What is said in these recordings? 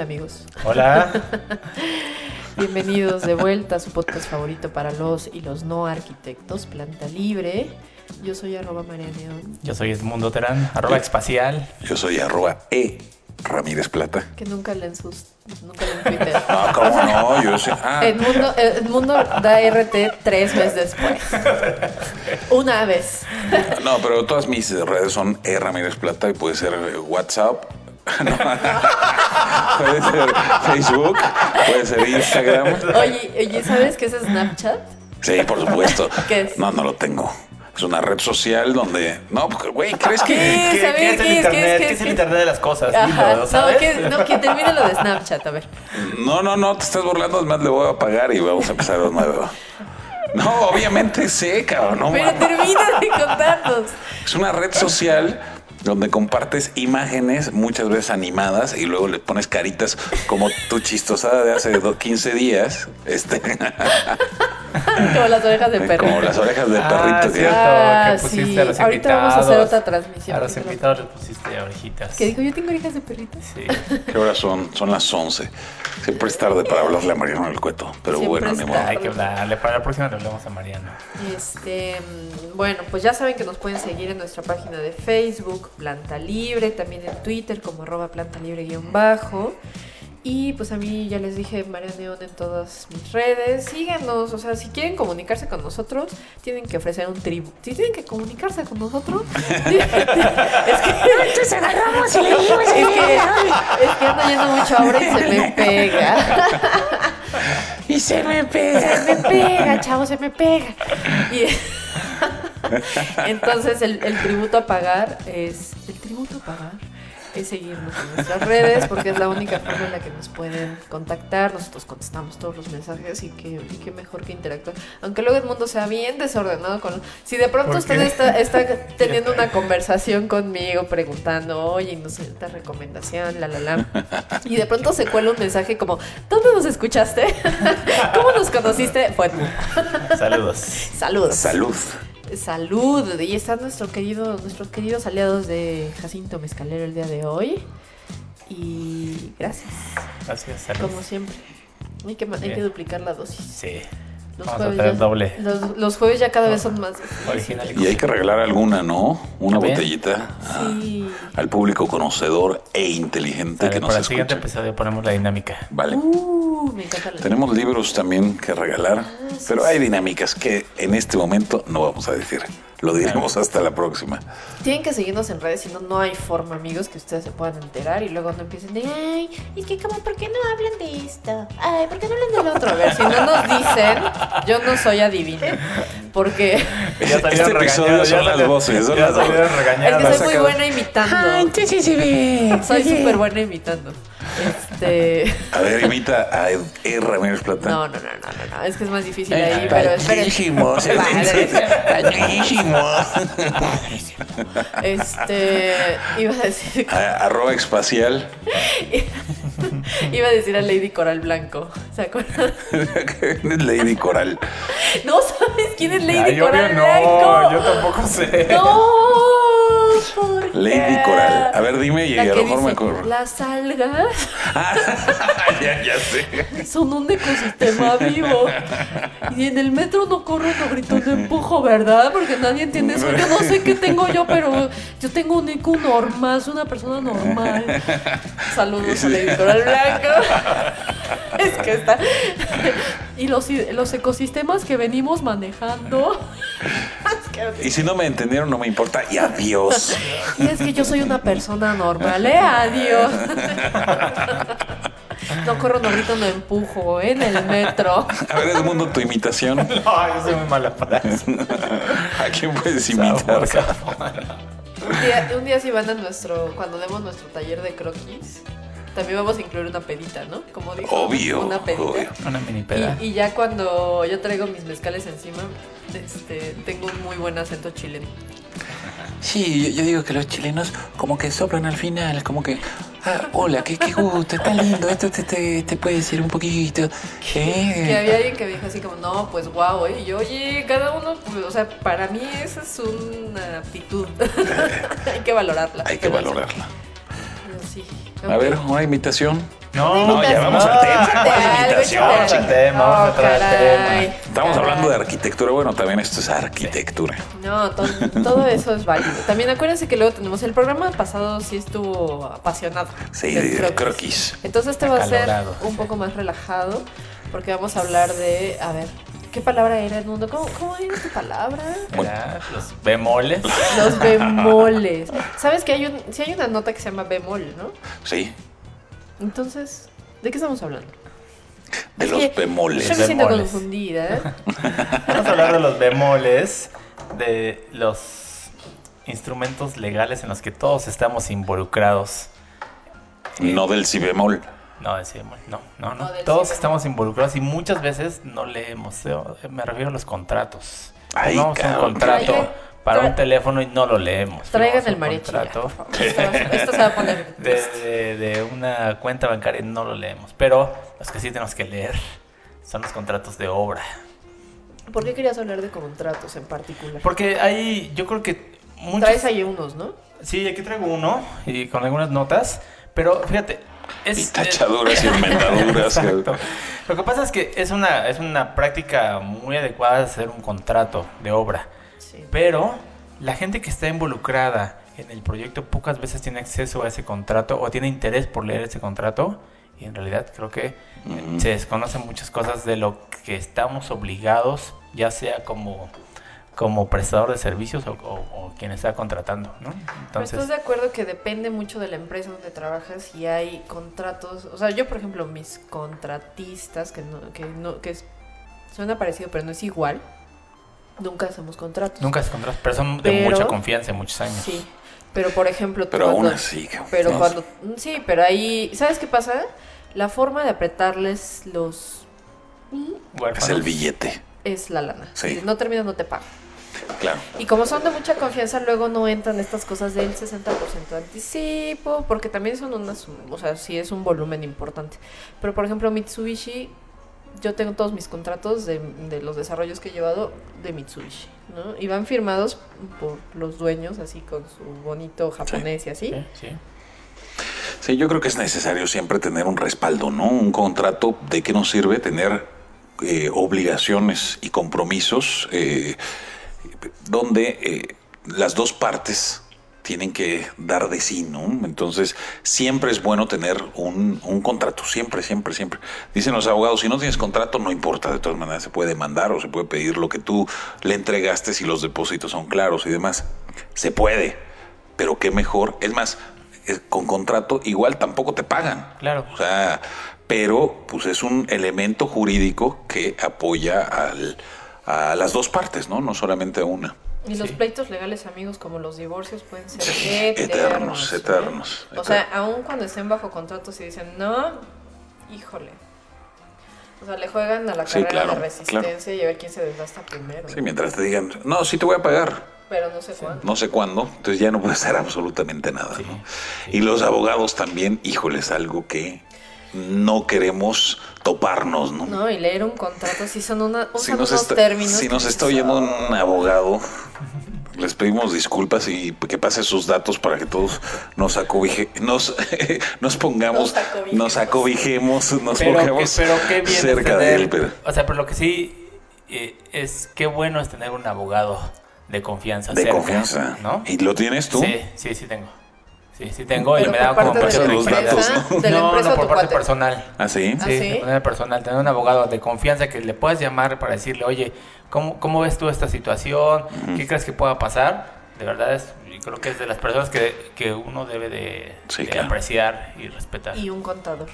Hola amigos. Hola. Bienvenidos de vuelta a su podcast favorito para los y los no arquitectos, Planta Libre. Yo soy arroba María Neón, Yo soy Edmundo Terán, arroba espacial. Yo soy arroba E Ramírez Plata. que nunca leen sus... Nunca leen Twitter. Ah, ¿cómo no? Yo sé. Ah, Edmundo, Edmundo da RT tres meses después. Una vez. no, pero todas mis redes son E Ramírez Plata y puede ser eh, WhatsApp. No. puede ser Facebook, puede ser Instagram. Oye, oye, ¿sabes qué es Snapchat? Sí, por supuesto. ¿Qué es? No, no lo tengo. Es una red social donde. No, porque, güey, ¿crees que.? ¿Qué? ¿Qué, ¿sabes qué es el internet? ¿Qué es? ¿Qué ¿Qué es es? el internet de las cosas? Ajá, Dilo, no, no, que termine lo de Snapchat, a ver. No, no, no, te estás burlando. Es más, le voy a pagar y vamos a empezar de nuevo. No, obviamente sé, cabrón. No, Pero termina de contarnos. Es una red social donde compartes imágenes muchas veces animadas y luego le pones caritas como tu chistosada de hace do- 15 días, este, Como las orejas de perro. como las orejas de Ah, perrito. cierto, Ah, que pusiste sí. a los Ahorita vamos a hacer otra transmisión. A los invitados les pusiste orejitas. Que dijo, yo tengo orejas de perrito. Sí. ¿Qué horas son? Son las 11. Siempre es tarde para hablarle a Mariano del Cueto, pero Siempre bueno, ni modo. Hay que hablarle. Para la próxima le hablamos a Mariano. Este, mm, bueno, pues ya saben que nos pueden seguir en nuestra página de Facebook, Planta Libre, también en Twitter como arroba planta libre guion bajo. Y pues a mí ya les dije María Neón en todas mis redes. Síganos, o sea, si quieren comunicarse con nosotros, tienen que ofrecer un tribu. Si tienen que comunicarse con nosotros, es que. Entonces agarramos y le dijimos es que, es que ando yendo mucho ahora y se me pega. Y se me pega. Se me pega, chavo, se me pega. Y entonces el, el tributo a pagar es. El tributo a pagar es seguirnos en nuestras redes porque es la única forma en la que nos pueden contactar. Nosotros contestamos todos los mensajes y que, y qué mejor que interactuar. Aunque luego el mundo sea bien desordenado con. Si de pronto ¿Por usted qué? está, está teniendo una conversación conmigo preguntando, oye, no sé, esta recomendación, la la la. Y de pronto se cuela un mensaje como, ¿dónde nos escuchaste? ¿Cómo nos conociste? Fue. Saludos. Saludos. Salud. Salud. Y están nuestro querido, nuestros queridos aliados de Jacinto Mezcalero el día de hoy. Y gracias, Gracias, saludos. como siempre. Hay que, hay que duplicar la dosis. Sí. Los Vamos a jueves, traer ya, doble. Los, los jueves ya cada vez son más. Original Y hay que regalar alguna, ¿no? Una Bien. botellita a- Sí. al público conocedor e inteligente Sale, que para nos el siguiente escucha. episodio ponemos la dinámica. Vale. Uh, me encanta la Tenemos libros también que regalar, sí, pero sí. hay dinámicas que en este momento no vamos a decir. Lo diremos hasta la próxima. Tienen que seguirnos en redes, si no, no hay forma, amigos, que ustedes se puedan enterar y luego no empiecen de, ay, es que como, ¿por qué no hablan de esto? Ay, ¿por qué no hablan del otro? A ver, si no nos dicen, yo no soy adivina, porque Ya Este episodio son ya las voces, son ya las voces. salieron es que soy muy buena imitando. sí se ve. Soy súper buena imitando. Este... A ver, imita a Ed, Ed Ramírez Plata. No, no, no, no, no, no, es que es más difícil ahí, pero esperen. Padrísimo, se dice. Padrísimo. Este, iba a decir, A- Arroba espacial. iba a decir a Lady Coral Blanco, ¿se acuerdan? Lady Coral. No sabes quién es Lady Ay, obvio Coral no, Blanco. yo tampoco sé. No, Lady Coral. A ver, dime y a lo mejor me acuerdo. las algas ya, ya sé. son un ecosistema vivo. Y en el metro no corro, no grito, no empujo, ¿verdad? Porque nadie entiende eso. Yo no sé qué tengo yo, pero yo tengo un IQ normal, soy una persona normal. Saludos a Lady Coral Blanco. Es que está. Y los, los ecosistemas que venimos manejando. Y si no me entendieron, no me importa. Y adiós. Y es que yo soy una persona normal, ¿eh? Adiós. No corro, no grito, no empujo, ¿eh? En el metro. A ver, Edmundo, tu imitación. No, yo soy muy mala para eso. ¿A quién puedes imitar? Sabor, sabor. Un día, un día si van a nuestro, cuando demos nuestro taller de croquis, también vamos a incluir una pedita, ¿no? Como dijo. Obvio, Una pedita. obvio. Una mini peda. Y, y ya cuando yo traigo mis mezcales encima, este, tengo un muy buen acento chileno. Sí, yo, yo digo que los chilenos como que soplan al final, como que, ah, hola, qué, qué gusto, está lindo, esto te, te, te puede decir un poquito. Que ¿eh? había alguien que dijo así como, no, pues guau, ¿eh? Y yo, oye, cada uno, pues, o sea, para mí esa es una aptitud. Hay que valorarla. Hay que sí, valorarla. sí. A ver, una imitación. No, No, ya vamos al tema. Vamos al algo. tema, vamos a Oh, al tema. Estamos caray. hablando de arquitectura, bueno, también esto es arquitectura. No, to- todo eso es válido. También acuérdense que luego tenemos el programa pasado, sí estuvo apasionado. Sí, de croquis. croquis. Entonces este va a ser un poco más relajado porque vamos a hablar de, a ver, ¿qué palabra era Edmundo? ¿Cómo, cómo era tu palabra? Era Los bemoles. Los bemoles. ¿Sabes que hay un, sí hay una nota que se llama bemol, ¿no? Sí, Entonces, ¿de qué estamos hablando? de Es los bemoles. Yo me siento Bemoles. confundida. Vamos a hablar de los bemoles, de los instrumentos legales en los que todos estamos involucrados. No del si bemol. No, decimos, no, no, no. No, del Todos estamos involucrados y muchas veces no leemos. eh, Me refiero a los contratos. Ay, un contrato para tra- un teléfono y no lo leemos. Traigan el mariachi. ya, contrato por favor. Esto, esto se va a poner de, de- de una cuenta bancaria y no lo leemos. Pero los que sí tenemos que leer son los contratos de obra. ¿Por qué querías hablar de contratos en particular? Porque hay, yo creo que muchos... Traes ahí unos, ¿no? Sí, aquí traigo uno y con algunas notas, pero fíjate, es... Y tachaduras y enmendaduras. Exacto. Lo que pasa es que es una, es una práctica muy adecuada de hacer un contrato de obra, Sí. pero la gente que está involucrada en el proyecto pocas veces tiene acceso a ese contrato o tiene interés por leer ese contrato y en realidad creo que Mm. se desconocen muchas cosas de lo que estamos obligados, ya sea como, como prestador de servicios o, o- o quien está contratando, ¿no? Pero Entonces, estás de acuerdo que depende mucho de la empresa donde trabajas y hay contratos. O sea, yo, por ejemplo, mis contratistas, que no, que no, que es- suena parecido, pero no es igual. Nunca hacemos contratos. nunca se contratos, pero son de Pero- mucha confianza, muchos años. Sí. Pero por ejemplo, Pero aún cuando- así, cabrón. Pero Sí. cuando. Sí, pero ahí. ¿Sabes qué pasa? La forma de apretarles los. Huérfanos. Es el billete, Es la lana. Sí. Si no terminas, no te pagan. claro. Y como son de mucha confianza, luego no entran estas cosas del 60% de anticipo, porque también son unas, o sea, sí es un volumen importante. Pero por ejemplo, Mitsubishi, yo tengo todos mis contratos de, de los desarrollos que he llevado de Mitsubishi, ¿no? Y van firmados por los dueños, así con su bonito japonés y así. Sí, sí. Sí, yo creo que es necesario siempre tener un respaldo, ¿no? Un contrato de qué nos sirve tener eh, obligaciones y compromisos eh, donde eh, las dos partes tienen que dar de sí, ¿no? Entonces, siempre es bueno tener un, un contrato, siempre, siempre, siempre. Dicen los abogados, si no tienes contrato, no importa, de todas maneras se puede demandar o se puede pedir lo que tú le entregaste si los depósitos son claros y demás. Se puede, pero qué mejor. Es más, es- con contrato igual tampoco te pagan. Claro. O sea, pero pues es un elemento jurídico que apoya al, a las dos partes, ¿no? No solamente a una. Y los Sí. pleitos legales, amigos, como los divorcios, pueden ser Sí, eternos. eternos, eternos, O sea, aun cuando estén bajo contrato, si dicen no, híjole. O sea, le juegan a la Sí, carrera claro, de resistencia y a ver quién se desgasta primero. Sí, mientras te digan, no, sí te voy a pagar, Pero no sé cuándo. no sé cuándo, entonces ya no puedes hacer absolutamente nada, Sí, ¿no? sí. Y los abogados también, híjole, es algo que no queremos toparnos, ¿no? No, y leer un contrato si son una, usan si nos unos está, términos. si nos está oyendo un abogado, les pedimos disculpas y que pase sus datos para que todos nos acobije, nos, nos pongamos, Nos acobijemos. nos acobijemos, nos Pero, que, pongamos pero qué bien es cerca de él. Pero, O sea, pero lo que sí eh, es qué bueno es tener un abogado de confianza. de cerca, confianza. ¿no? ¿Y lo tienes tú? Sí, sí, sí tengo. Sí, sí tengo y me por da como parte de los datos, ¿no? de la no, empresa no, o por parte cuate. personal. ¿Ah, sí? ¿Ah, Sí, de manera personal, tener un abogado de confianza que le puedas llamar para decirle, oye, ¿cómo, cómo ves tú esta situación? ¿Qué crees que pueda pasar? De verdad, es, creo que es de las personas que, que uno debe de, Sí, de claro. apreciar y respetar. Y un contador.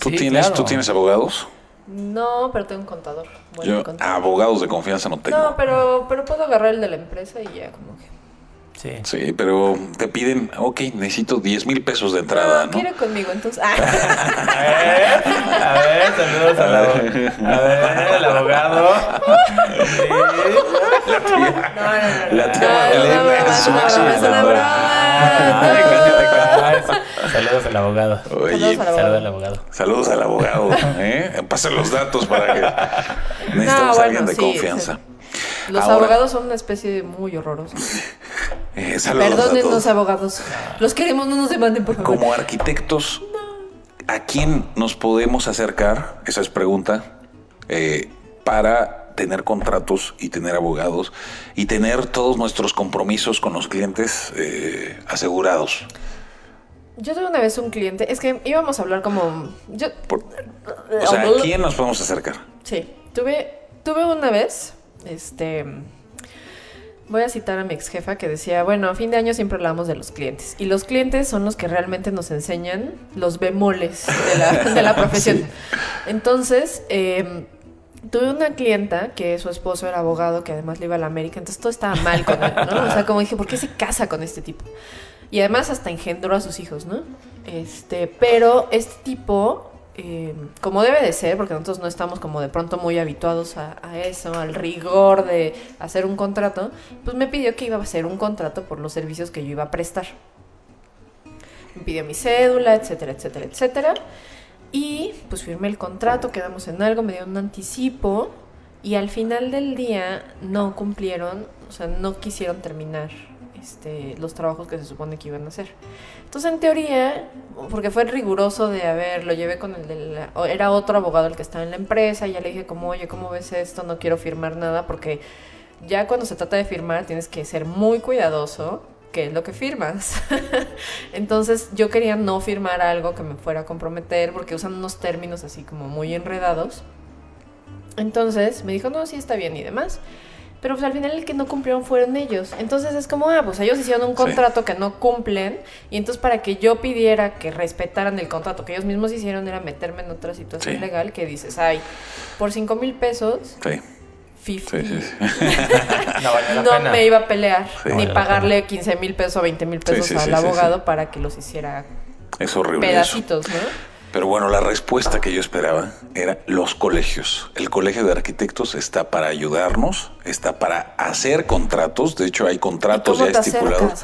¿Tú, Sí, tienes, claro. ¿Tú tienes abogados? No, pero tengo un contador. Bueno, Yo contador. abogados de confianza no tengo. No, pero, pero puedo agarrar el de la empresa y ya como que... Sí. Sí, pero te piden, ok, necesito 10 mil pesos de entrada, no, ¿no? quiere conmigo, entonces. Ah. A ver, a ver, saludos al abogado. A ver, el abogado. Sí. No, no, no. La tía No, no, no, es su no, máxima. Saludos al abogado. Oye, Saludos al abogado. saludos al abogado, ¿eh? Pasen los datos para que necesitamos No, a alguien de sí, confianza. Los Ahora, abogados son una especie muy horrorosa. Eh, los abogados. Los queremos, no nos demanden, por favor. Como arquitectos, ¿a quién nos podemos acercar? Esa es pregunta. eh, para tener contratos y tener abogados y tener todos nuestros compromisos con los clientes eh, asegurados. Yo tuve una vez un cliente, es que íbamos a hablar como... Yo, Por- o sea, ¿a quién nos podemos acercar? Sí, tuve, tuve una vez, este... Voy a citar a mi ex jefa que decía, bueno, a fin de año siempre hablamos de los clientes. Y los clientes son los que realmente nos enseñan los bemoles de la, de la profesión. Entonces, eh, tuve una clienta que su esposo era abogado, que además le iba a la América, entonces todo estaba mal con él, ¿no? O sea, como dije, ¿por qué se casa con este tipo? Y además hasta engendró a sus hijos, ¿no? Este, pero este tipo, eh, como debe de ser, porque nosotros no estamos como de pronto muy habituados a, a eso, al rigor de hacer un contrato, pues me pidió que iba a hacer un contrato por los servicios que yo iba a prestar. Me pidió mi cédula, etcétera, etcétera, etcétera. Y pues firmé el contrato, quedamos en algo, me dio un anticipo y al final del día no cumplieron, o sea, no quisieron terminar este, los trabajos que se supone que iban a hacer. Entonces, en teoría, porque fue riguroso de, a ver, lo llevé con el de la, era otro abogado el que estaba en la empresa y ya le dije como, oye, ¿cómo ves esto? No quiero firmar nada porque ya cuando se trata de firmar tienes que ser muy cuidadoso qué es lo que firmas. Entonces yo quería no firmar algo que me fuera a comprometer porque usan unos términos así como muy enredados. Entonces me dijo, no, sí está bien y demás. Pero pues al final el que no cumplieron fueron ellos. Entonces es como, ah, pues ellos hicieron un Sí. contrato que no cumplen. Y entonces para que yo pidiera que respetaran el contrato que ellos mismos hicieron era meterme en otra situación Sí. legal que dices, ay, por 5 mil pesos, Sí, 50. sí, sí. sí. No vale No pena. me iba a pelear Sí. ni Vale pagarle 15 mil pesos o 20 mil pesos Sí, sí, al sí, sí, abogado para que los hiciera Es horrible eso. pedacitos, ¿no? Pero bueno, la respuesta que yo esperaba era los colegios. El colegio de arquitectos está para ayudarnos, está para hacer contratos. De hecho, hay contratos ¿Cómo ya estipulados.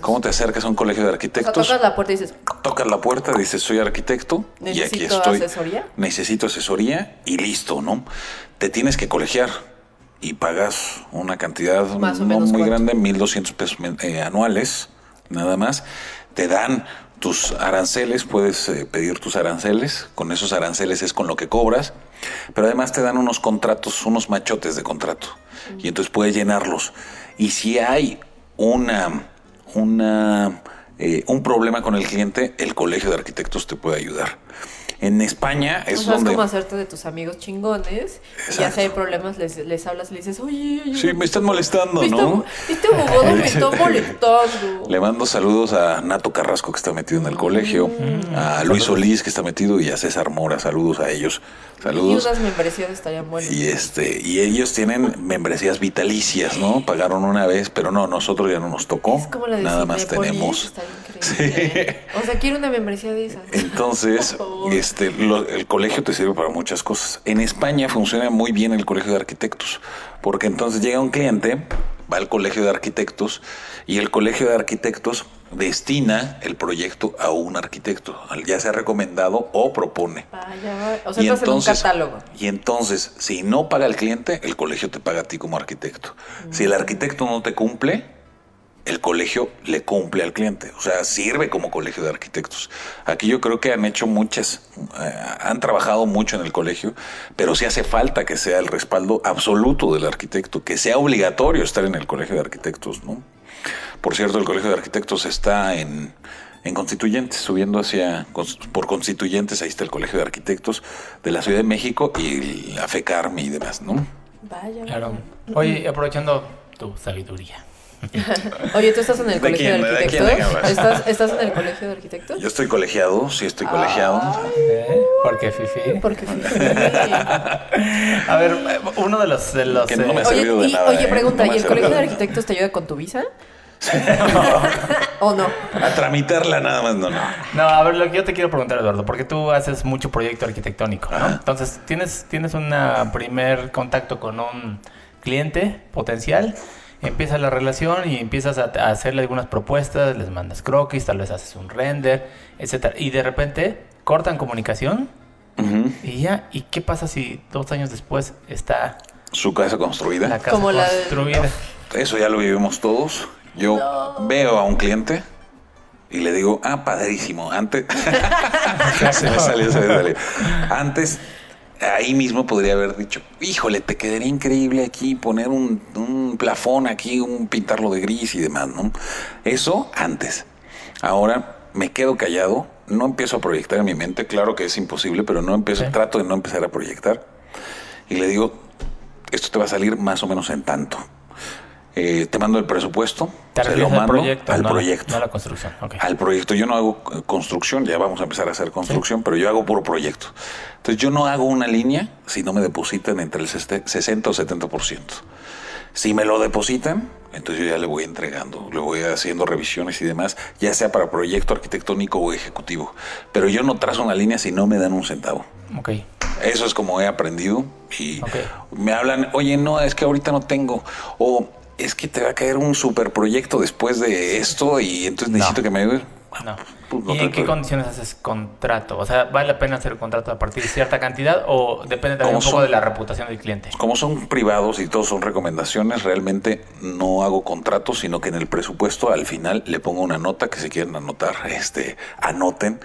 ¿Cómo te acercas a un colegio de O sea, arquitectos? tocas la puerta y dices, Tocas la puerta, dices soy arquitecto y aquí ¿Necesito estoy. asesoría? Necesito asesoría y listo, ¿no? Te tienes que colegiar y pagas una cantidad no muy ¿cuánto? grande, 1.200 pesos eh, anuales, nada más. Te dan tus aranceles, puedes eh, pedir tus aranceles, con esos aranceles es con lo que cobras, pero además te dan unos contratos, unos machotes de contrato, y entonces puedes llenarlos. Y si hay una, una, eh, un problema con el cliente, el colegio de arquitectos te puede ayudar. En España es o sea, es donde... como hacerte de tus amigos chingones y ya si hay problemas les, les hablas y le dices, oye, oye, Sí, me están molestando, me ¿no? Este abogado me está molestando. Le mando saludos a Nato Carrasco que está metido en el colegio, Mm. a Luis Solís que está metido y a César Mora, saludos a ellos. Y Saludos. unas membresías estarían buenas. Y este, y ellos tienen membresías vitalicias, ¿no? Pagaron una vez, pero no, nosotros ya no nos tocó. Es como la de Nada más tenemos. Está increíble. O sea, quiero una membresía de esas. Entonces, favor. Este, lo- el colegio te sirve para muchas cosas. En España funciona muy bien el colegio de arquitectos, porque entonces llega un cliente, va al colegio de arquitectos y el colegio de arquitectos destina el proyecto a un arquitecto, ya sea recomendado o propone. Vaya. O sea, Y estás en un entonces, catálogo. y entonces, si no paga el cliente, el colegio te paga a ti como arquitecto. Si el arquitecto no te cumple, el colegio le cumple al cliente. O sea, sirve como colegio de arquitectos. Aquí yo creo que han hecho muchas, eh, han trabajado mucho en el colegio, pero sí hace falta que sea el respaldo absoluto del arquitecto, que sea obligatorio estar en el colegio de arquitectos, ¿no? Por cierto, el colegio de arquitectos está en, en Constituyentes, subiendo hacia, por Constituyentes, ahí está el colegio de arquitectos de la Ciudad de México y la FECARME y demás, ¿no? Vaya. Claro. Oye, aprovechando tu sabiduría. Oye, ¿tú estás en el ¿De colegio quién? de ¿De arquitectos? hablas? ¿Estás, ¿Estás en el colegio de arquitectos? Yo estoy colegiado, sí estoy colegiado. ¿Eh? Porque Fifi. Porque fíjate. A ver, uno de los. De los Que no me ha Oye, de y, nada, oye ¿eh? pregunta, No me ¿y el colegio de arquitectos te ayuda con tu visa? ¿O no? A tramitarla nada más, no, no. No, a ver, lo que yo te quiero preguntar, Eduardo, porque tú haces mucho proyecto arquitectónico, ¿no? Ajá. Entonces, tienes, tienes un primer contacto con un cliente potencial, empieza la relación y empiezas a, a hacerle algunas propuestas, les mandas croquis, tal vez haces un render, etcétera, y de repente cortan comunicación y ya, ¿y qué pasa si dos años después está Su casa construida. la casa Como la de- construida? Eso ya lo vivimos todos. Yo veo a un cliente y le digo, ah, padrísimo. Antes. se me salió, se me salió. Antes, ahí mismo podría haber dicho, híjole, te quedaría increíble aquí poner un, un plafón aquí, un pintarlo de gris y demás, ¿no? Eso antes. Ahora me quedo callado, no empiezo a proyectar en mi mente. Claro que es imposible, pero no empiezo, Sí. trato de no empezar a proyectar. Y le digo, esto te va a salir más o menos en tanto. Eh, te mando el presupuesto, Te se lo refieres al mando proyecto, al no, proyecto. no a la construcción. Al proyecto. Yo no hago construcción, ya vamos a empezar a hacer construcción, pero yo hago puro proyecto. Entonces yo no hago una línea si no me depositan entre el seste- 60 o 70%. Si me lo depositan, entonces yo ya le voy entregando, le voy haciendo revisiones y demás, ya sea para proyecto arquitectónico o ejecutivo. Pero yo no trazo una línea si no me dan un centavo. Ok. Eso es como he aprendido y Ok. me hablan, oye, no, es que ahorita no tengo, o es que te va a caer un super proyecto después de esto y entonces No. necesito que me ayude. No. Pues no ¿Y en qué condiciones haces contrato? O sea, ¿vale la pena hacer un contrato a partir de cierta cantidad o depende también un poco son- de la reputación del cliente? Como son privados y todos son recomendaciones, realmente no hago contratos, sino que en el presupuesto al final le pongo una nota que si quieren anotar, este, anoten,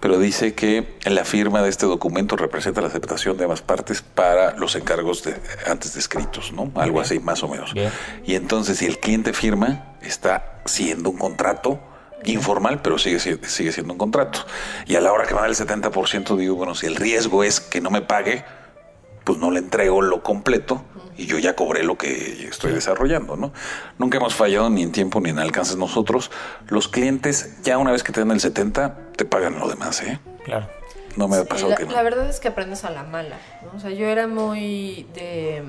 pero dice que la firma de este documento representa la aceptación de ambas partes para los encargos de, antes descritos, ¿no? Algo así, más o menos. Bien. Y entonces si el cliente firma, está siendo un contrato informal, pero sigue, si- sigue siendo un contrato. Y a la hora que me da el 70%, digo, bueno, si el riesgo es que no me pague, pues no le entrego lo completo y yo ya cobré lo que estoy desarrollando, ¿no? Nunca hemos fallado ni en tiempo ni en alcances nosotros. Los clientes, ya una vez que te dan el 70, te pagan lo demás, ¿eh? Claro. No me ha Sí, pasado la, que no. la verdad es que aprendes a la mala, ¿no? O sea, yo era muy de...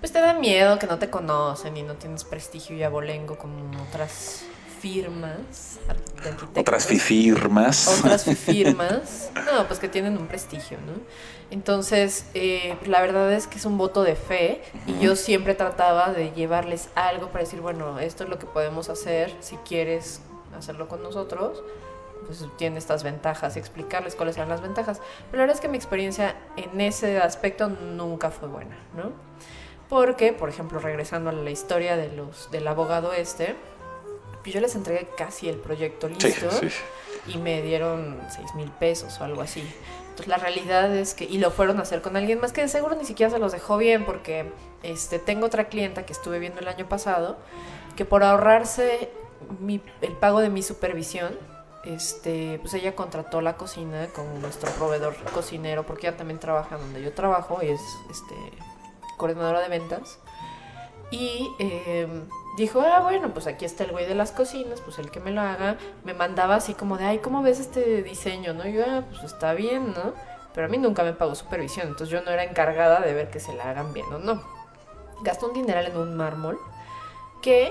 Pues te da miedo que no te conocen y no tienes prestigio y abolengo como otras firmas de. Otras firmas. Otras firmas. No, pues que tienen un prestigio, ¿no? Entonces, eh, la verdad es que es un voto de fe y yo siempre trataba de llevarles algo para decir, bueno, esto es lo que podemos hacer si quieres hacerlo con nosotros pues tiene estas ventajas y explicarles cuáles eran las ventajas. Pero la verdad es que mi experiencia en ese aspecto nunca fue buena, ¿no? Porque, por ejemplo, regresando a la historia de los, del abogado este, pues yo les entregué casi el proyecto listo Sí, sí, sí. y me dieron 6 mil pesos o algo así. Entonces la realidad es que, y lo fueron a hacer con alguien más que de seguro ni siquiera se los dejó bien porque este, tengo otra clienta que estuve viendo el año pasado que por ahorrarse mi- el pago de mi supervisión, este, pues ella contrató la cocina con nuestro proveedor cocinero porque ella también trabaja donde yo trabajo y es este, coordinadora de ventas. Y eh, dijo, ah, bueno, pues aquí está el güey de las cocinas, pues el que me lo haga. Me mandaba así como de, ay, ¿cómo ves este diseño? ¿No? Y yo, ah, pues está bien, ¿no? Pero a mí nunca me pagó supervisión, entonces yo no era encargada de ver que se la hagan bien o no. Gastó un dineral en un mármol que,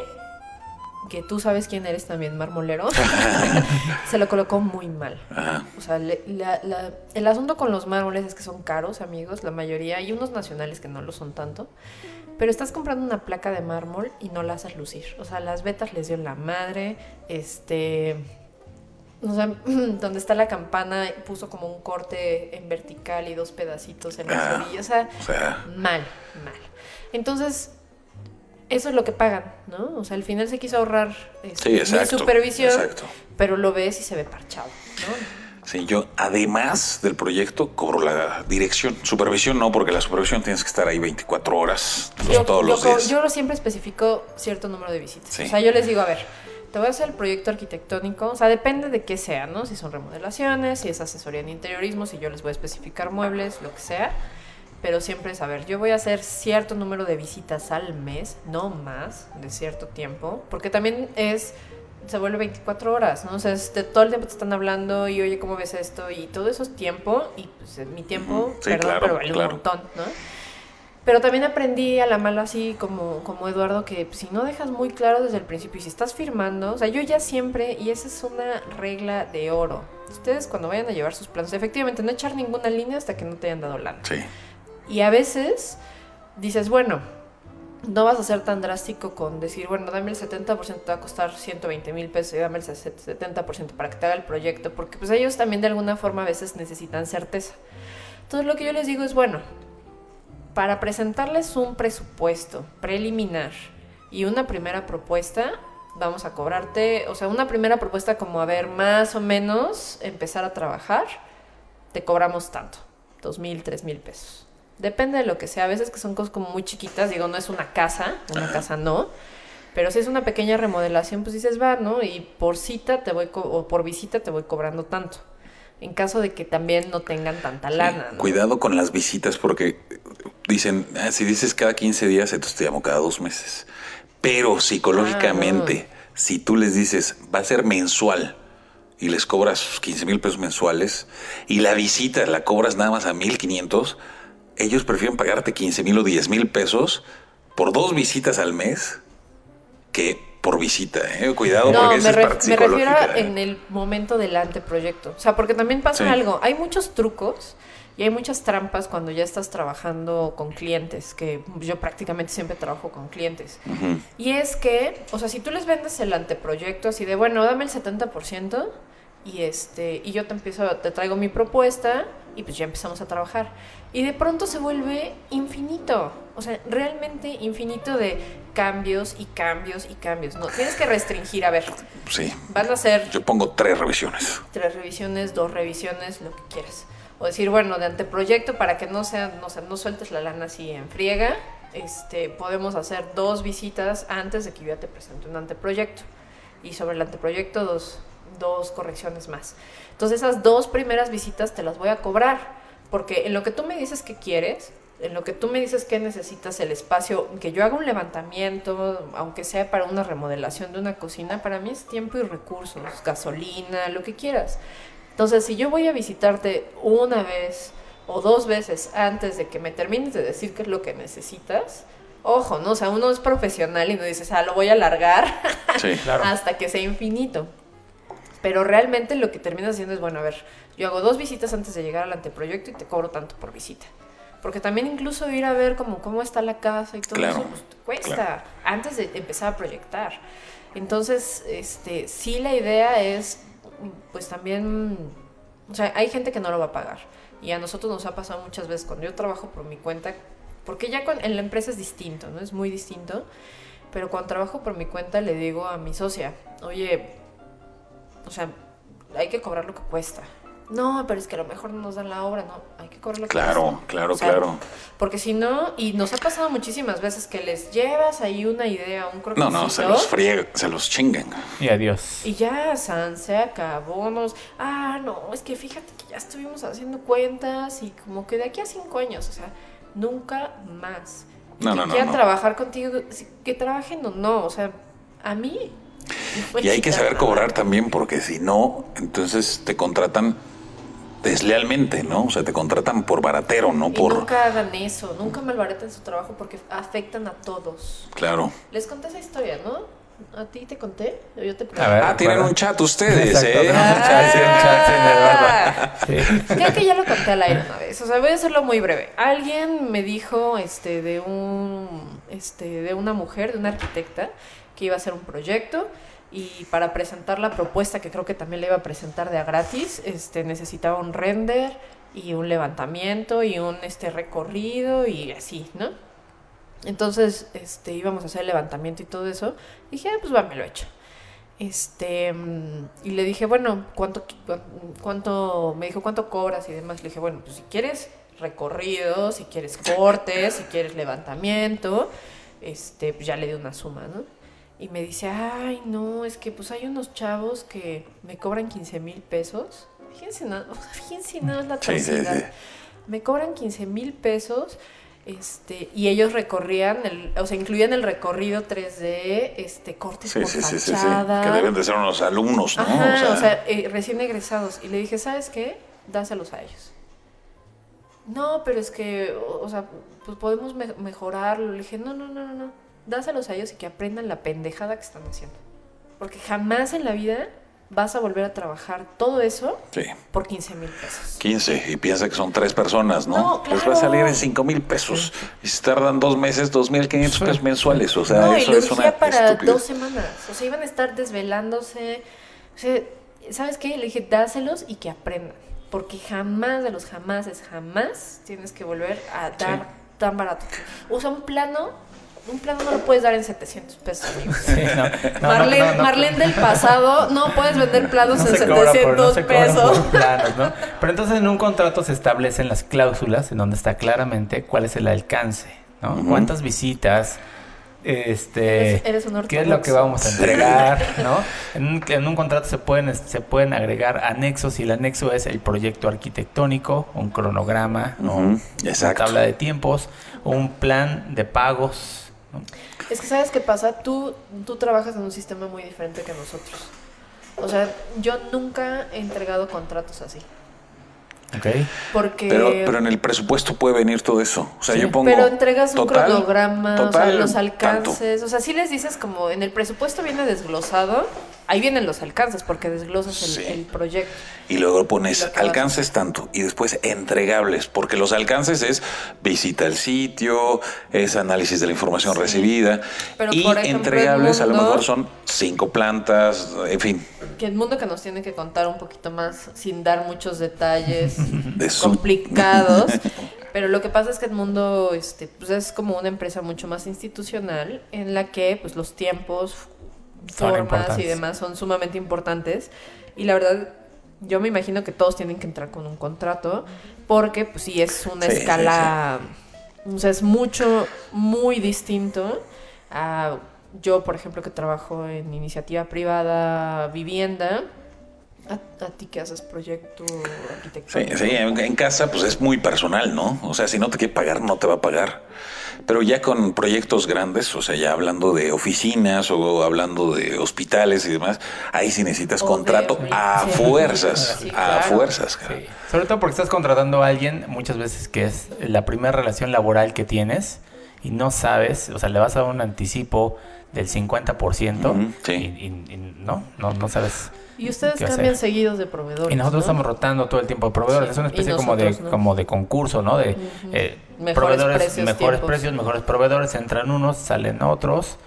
que tú sabes quién eres también, marmolero, se lo colocó muy mal. O sea, le- la- la- el asunto con los mármoles es que son caros, amigos, la mayoría. Hay unos nacionales que no lo son tanto. Pero estás comprando una placa de mármol y no la haces lucir. O sea, las vetas les dio la madre. Este. O sea, donde está la campana puso como un corte en vertical y dos pedacitos en las Ah, orillas. O sea, O sea, mal, mal. Entonces, eso es lo que pagan, ¿no? O sea, al final se quiso ahorrar este, sí, exacto. mi supervisión, Exacto. pero lo ves y se ve parchado, ¿no? Sí, yo además del proyecto cobro la dirección. Supervisión no, porque la supervisión tienes que estar ahí 24 horas Yo, todos yo los días. yo siempre especifico cierto número de visitas. Sí. O sea, yo les digo, a ver, te voy a hacer el proyecto arquitectónico, o sea, depende de qué sea, ¿no? Si son remodelaciones, si es asesoría en interiorismo, si yo les voy a especificar muebles, lo que sea. Pero siempre es, a ver, yo voy a hacer cierto número de visitas al mes, no más, de cierto tiempo, porque también es, se vuelve 24 horas, ¿no? O sea, es de- todo el tiempo te están hablando y, oye, ¿cómo ves esto? Y todo eso es tiempo, y pues mi tiempo. Sí, perdón, claro, pero vale claro. un montón, ¿no? Pero también aprendí a la mala así como, como Eduardo que si no dejas muy claro desde el principio y si estás firmando, o sea, yo ya siempre, y esa es una regla de oro, ustedes cuando vayan a llevar sus planos, efectivamente no echar ninguna línea hasta que no te hayan dado lana. Sí. Y a veces dices, bueno, no vas a ser tan drástico con decir, bueno, dame el 70%, te va a costar 120 mil pesos y dame el 70% para que te haga el proyecto, porque pues ellos también de alguna forma a veces necesitan certeza. Entonces lo que yo les digo es, bueno, para presentarles un presupuesto preliminar y una primera propuesta, vamos a cobrarte, o sea, una primera propuesta como, a ver, más o menos empezar a trabajar, te cobramos tanto, dos mil, tres mil pesos. Depende de lo que sea, a veces que son cosas como muy chiquitas, digo, no es una casa, una casa no, pero si es una pequeña remodelación, pues dices, va, ¿no? Y por cita te voy, o por visita te voy cobrando tanto en caso de que también no tengan tanta lana. ¿no? Cuidado con las visitas porque dicen, ah, si dices cada 15 días, entonces te llamo cada dos meses. Pero psicológicamente, Ah, si tú les dices, va a ser mensual y les cobras 15 mil pesos mensuales y la visita la cobras nada más a 1500, ellos prefieren pagarte 15 mil o 10 mil pesos por dos visitas al mes que por visita. ¿eh? Cuidado No, porque me, esa es ref- parte me refiero a ¿eh? en el momento del anteproyecto. O sea, porque también pasa Sí. algo. Hay muchos trucos y hay muchas trampas cuando ya estás trabajando con clientes, que yo prácticamente siempre trabajo con clientes. Y es que, o sea, si tú les vendes el anteproyecto así de, bueno, dame el 70% y este y yo te empiezo, te traigo mi propuesta y pues ya empezamos a trabajar. Y de pronto se vuelve infinito, o sea, realmente infinito de cambios y cambios y cambios. No, tienes que restringir, a ver, Sí. van a ser Yo pongo tres revisiones. tres revisiones, dos revisiones, lo que quieras. O decir, bueno, de anteproyecto para que no sea, no, sea, no sueltes la lana así en friega, este, podemos hacer dos visitas antes de que yo ya te presente un anteproyecto. Y sobre el anteproyecto, dos, dos correcciones más. Entonces, esas dos primeras visitas te las voy a cobrar. Porque en lo que tú me dices que quieres, en lo que tú me dices que necesitas el espacio, que yo haga un levantamiento, aunque sea para una remodelación de una cocina, para mí es tiempo y recursos, gasolina, lo que quieras. Entonces, si yo voy a visitarte una vez o dos veces antes de que me termines de decir qué es lo que necesitas, ojo, ¿no? O sea, uno es profesional y no dices, ah, lo voy a alargar Sí. Claro. hasta que sea infinito. Pero realmente lo que terminas haciendo es, bueno, a ver, yo hago dos visitas antes de llegar al anteproyecto y te cobro tanto por visita. Porque también incluso ir a ver como cómo está la casa y todo Claro, eso, pues, cuesta claro. antes de empezar a proyectar. Entonces, este, sí la idea es, pues también, o sea, hay gente que no lo va a pagar. Y a nosotros nos ha pasado muchas veces cuando yo trabajo por mi cuenta, porque ya con, en la empresa es distinto, ¿no? Es muy distinto. Pero cuando trabajo por mi cuenta le digo a mi socia, oye, o sea, hay que cobrar lo que cuesta. No, pero es que a lo mejor no nos dan la obra, no, hay que cobrar lo que Claro, cuesta. claro, O sea, claro. Porque si no, y nos ha pasado muchísimas veces que les llevas ahí una idea, un No, croquisito. no, se los friegan, se los chingan. Y adiós. Y ya, San, se acabó. Nos... Ah, no, es que fíjate que ya estuvimos haciendo cuentas y como que de aquí a cinco años, o sea, nunca más. No, que no, no, quieran no. trabajar contigo, que trabajen o no, o sea, a mí. Puede Y hay que saber cobrar también, porque si no, entonces te contratan deslealmente, ¿no? O sea, te contratan por baratero, no Y por... nunca hagan eso, nunca malbareten su trabajo porque afectan a todos. Claro. Les conté esa historia, ¿no? ¿A ti te conté? ¿O yo te A ver. Ah, tienen un chat ustedes, Exacto, ¿eh? un chat, un chat. Sí. Creo que ya lo conté al aire una vez. O sea, voy a hacerlo muy breve. Alguien me dijo este, de, un, este, de una mujer, de una arquitecta, que iba a hacer un proyecto y para presentar la propuesta, que creo que también le iba a presentar de a gratis, este, necesitaba un render y un levantamiento y un este, recorrido y así, ¿no? Entonces, este, íbamos a hacer el levantamiento y todo eso. Dije, ah, pues va, me lo he hecho. Este, mm, y le dije, bueno, ¿cuánto, cuánto, me dijo, ¿cuánto cobras y demás? Le dije, bueno, pues si quieres recorrido, si quieres cortes, si quieres levantamiento, este, pues ya le di una suma, ¿no? Y me dice, ay, no, es que pues hay unos chavos que me cobran 15 mil pesos. Fíjense, nada, o sea, fíjense nada más la Sí, sí, atrocidad. sí. Me cobran 15 mil pesos. Este, y ellos recorrían, el, o sea, incluían el recorrido 3D, este, cortes Sí, por sí, sí, sí, sí. fachada. Que deben de ser unos alumnos, ¿no? Ajá, o sea, eh, recién egresados. Y le dije, ¿sabes qué? Dáselos a ellos. no, pero es que, o, o sea, pues podemos me- mejorarlo. Le dije, no, no, no, no, no. Dáselos a ellos y que aprendan la pendejada que están haciendo. Porque jamás en la vida vas a volver a trabajar todo eso Sí. por 15 mil pesos. 15 y piensa que son tres personas, ¿no? No, Les va a claro. salir en 5 mil pesos. Y si tardan dos meses, 2.500 pesos mensuales. O sea, no, eso es una para dos semanas. O sea, iban a estar desvelándose. O sea, ¿sabes qué? Le dije, dáselos y que aprendan. Porque jamás de los jamases, jamás tienes que volver a dar tan barato. O sea, un plano, un plano no lo puedes dar en 700 pesos, amigos. Sí, no, no, no, Marlene, no, no. Marlene del pasado, no puedes vender planos No en se cobra por, 700 no se cobra pesos. por planos, ¿no? Pero entonces en un contrato se establecen las cláusulas en donde está claramente cuál es el alcance, ¿no? Cuántas visitas, este, Eres- eres un qué es lo que vamos a entregar, ¿no? En un, en un contrato se pueden se pueden agregar anexos y el anexo es el proyecto arquitectónico, un cronograma, ¿no? Ujú, una tabla de tiempos, un plan de pagos, ¿no? Es que sabes qué pasa, tú, tú trabajas en un sistema muy diferente que nosotros. O sea, yo nunca he entregado contratos así. ¿ok? Porque... Pero, pero en el presupuesto puede venir todo eso. O sea, Sí. yo pongo. Pero entregas un total, cronograma, o sea, los tanto. alcances, o sea, sí les dices como en el presupuesto viene desglosado, ahí vienen los alcances porque desglosas el, Sí. el proyecto. Y luego pones alcances tanto y después entregables, porque los alcances es visita al sitio, es análisis de la información Sí. recibida Pero, y por ejemplo, entregables a lo Edmundo- mejor son cinco plantas, en fin, Que el mundo que nos tiene que contar un poquito más sin dar muchos detalles de complicados. Pero lo que pasa es que el mundo este, pues es como una empresa mucho más institucional en la que pues, los tiempos, formas y demás son sumamente importantes. Y la verdad, yo me imagino que todos tienen que entrar con un contrato porque pues sí es una Sí, sí, escala, o sea, es mucho, muy distinto a yo, por ejemplo, que trabajo en iniciativa privada, vivienda. A, a ti que haces proyecto Sí, arquitectónico. sí, en, en casa pues es muy personal, ¿no? O sea, si no te quiere pagar, no te va a pagar. Pero ya con proyectos grandes, o sea, ya hablando de oficinas o hablando de hospitales y demás, ahí sí necesitas contrato a Sí. fuerzas, Sí, a fuerzas. cara. Sí. Sobre todo porque estás contratando a alguien muchas veces que es la primera relación laboral que tienes y no sabes, o sea, le vas a dar un anticipo del 50% Ujú, sí. y, y- y no, no, no sabes. Y ustedes ¿Qué cambian hacer? seguidos de proveedores. Y nosotros ¿no? estamos rotando todo el tiempo de proveedores. Sí, Es una especie como de, no. como de concurso, ¿no? De eh, Mejores proveedores, precios, mejores tiempos. precios, mejores proveedores. Entran unos, salen otros.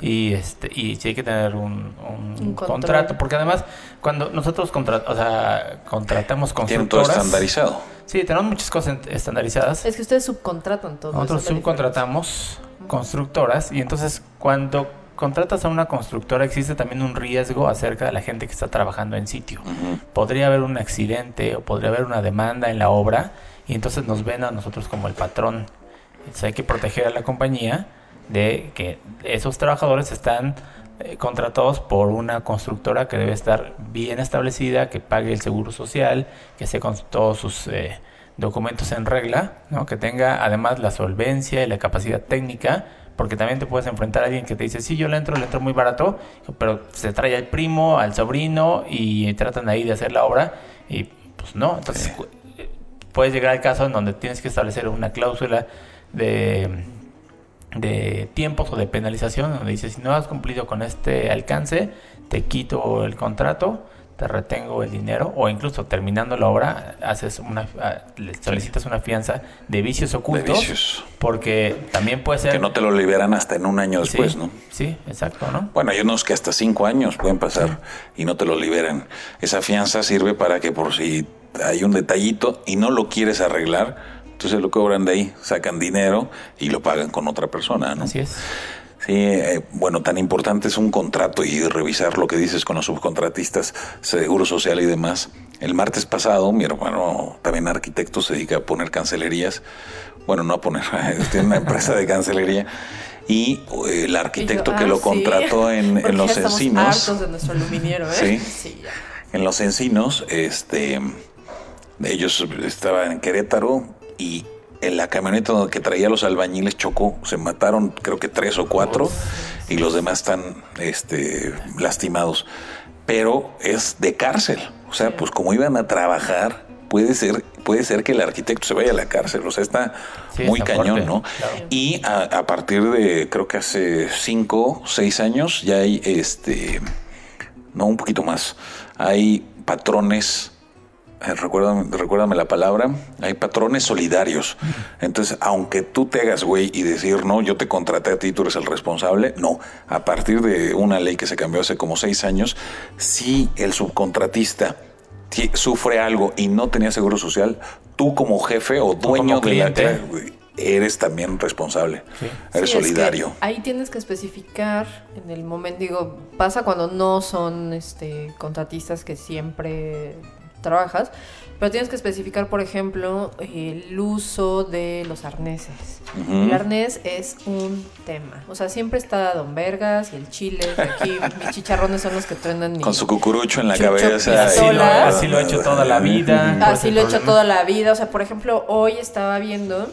Y este y sí hay que tener un, un contrato. Porque además, cuando nosotros contra- o sea, contratamos Tienen todo constructoras... estandarizado. Sí, tenemos muchas cosas estandarizadas. Es que ustedes subcontratan todo. Nosotros subcontratamos constructoras y entonces cuando contratas a una constructora existe también un riesgo acerca de la gente que está trabajando en sitio. Podría haber un accidente o podría haber una demanda en la obra y entonces nos ven a nosotros como el patrón. Entonces hay que proteger a la compañía de que esos trabajadores están eh, contratados por una constructora que debe estar bien establecida, que pague el seguro social, que esté con todos sus eh, documentos en regla, ¿no? que tenga además la solvencia y la capacidad técnica, porque también te puedes enfrentar a alguien que te dice, sí, yo le entro, le entro muy barato, pero se trae al primo, al sobrino y tratan ahí de hacer la obra y pues no, entonces eh, puedes llegar al caso en donde tienes que establecer una cláusula de de tiempos o de penalización, donde dice, si no has cumplido con este alcance, te quito el contrato, te retengo el dinero, o incluso terminando la obra, haces una, ah, le solicitas una fianza de vicios ocultos, vicios. porque también puede ser... Que no te lo liberan hasta en un año Sí, después, ¿no? Sí, exacto, ¿no? Bueno, hay unos que hasta cinco años pueden pasar y no te lo liberan. Esa fianza sirve para que por si hay un detallito y no lo quieres arreglar, entonces lo cobran de ahí, sacan dinero y lo pagan con otra persona, ¿no? Así es. Sí, eh, bueno, tan importante es un contrato y revisar lo que dices con los subcontratistas, seguro social y demás. El martes pasado, mi hermano, también arquitecto, se dedica a poner cancelerías. Bueno, no a poner, tiene una empresa de cancelería. Y eh, el arquitecto Y yo, que ah, lo sí. contrató en, los encinos. de nuestro aluminiero, ¿eh? Sí. ya. En los encinos, este, ellos estaban en Querétaro y en la camioneta que traía los albañiles chocó, se mataron creo que tres o cuatro y los demás están este, lastimados. Pero es de cárcel, o sea, pues como iban a trabajar, puede ser, puede ser que el arquitecto se vaya a la cárcel. O sea, está Sí, muy está cañón, fuerte, ¿no? claro. Y a, a partir de, creo que hace cinco, seis años, ya hay este, no, un poquito más, hay patrones. Eh, Recuérdame, recuérdame la palabra. Hay patrones solidarios. Entonces, aunque tú te hagas güey y decir, no, yo te contraté a ti, tú eres el responsable, no. A partir de una ley que se cambió hace como seis años, si el subcontratista ti- sufre algo y no tenía seguro social, tú como jefe o dueño como de la eres también responsable. Sí. Eres Sí, es que solidario. ahí tienes que especificar en el momento, digo, pasa cuando no son este contratistas que siempre trabajas, pero tienes que especificar, por ejemplo, el uso de los arneses. El arnés es un tema. O sea, siempre está Don Vergas y el chile. y Aquí mis chicharrones son los que truenan mi- Con su cucurucho en la cabeza. Así lo, así lo he hecho toda la vida. ¿Cuál es Así lo he hecho toda la vida. O sea, por ejemplo, hoy estaba viendo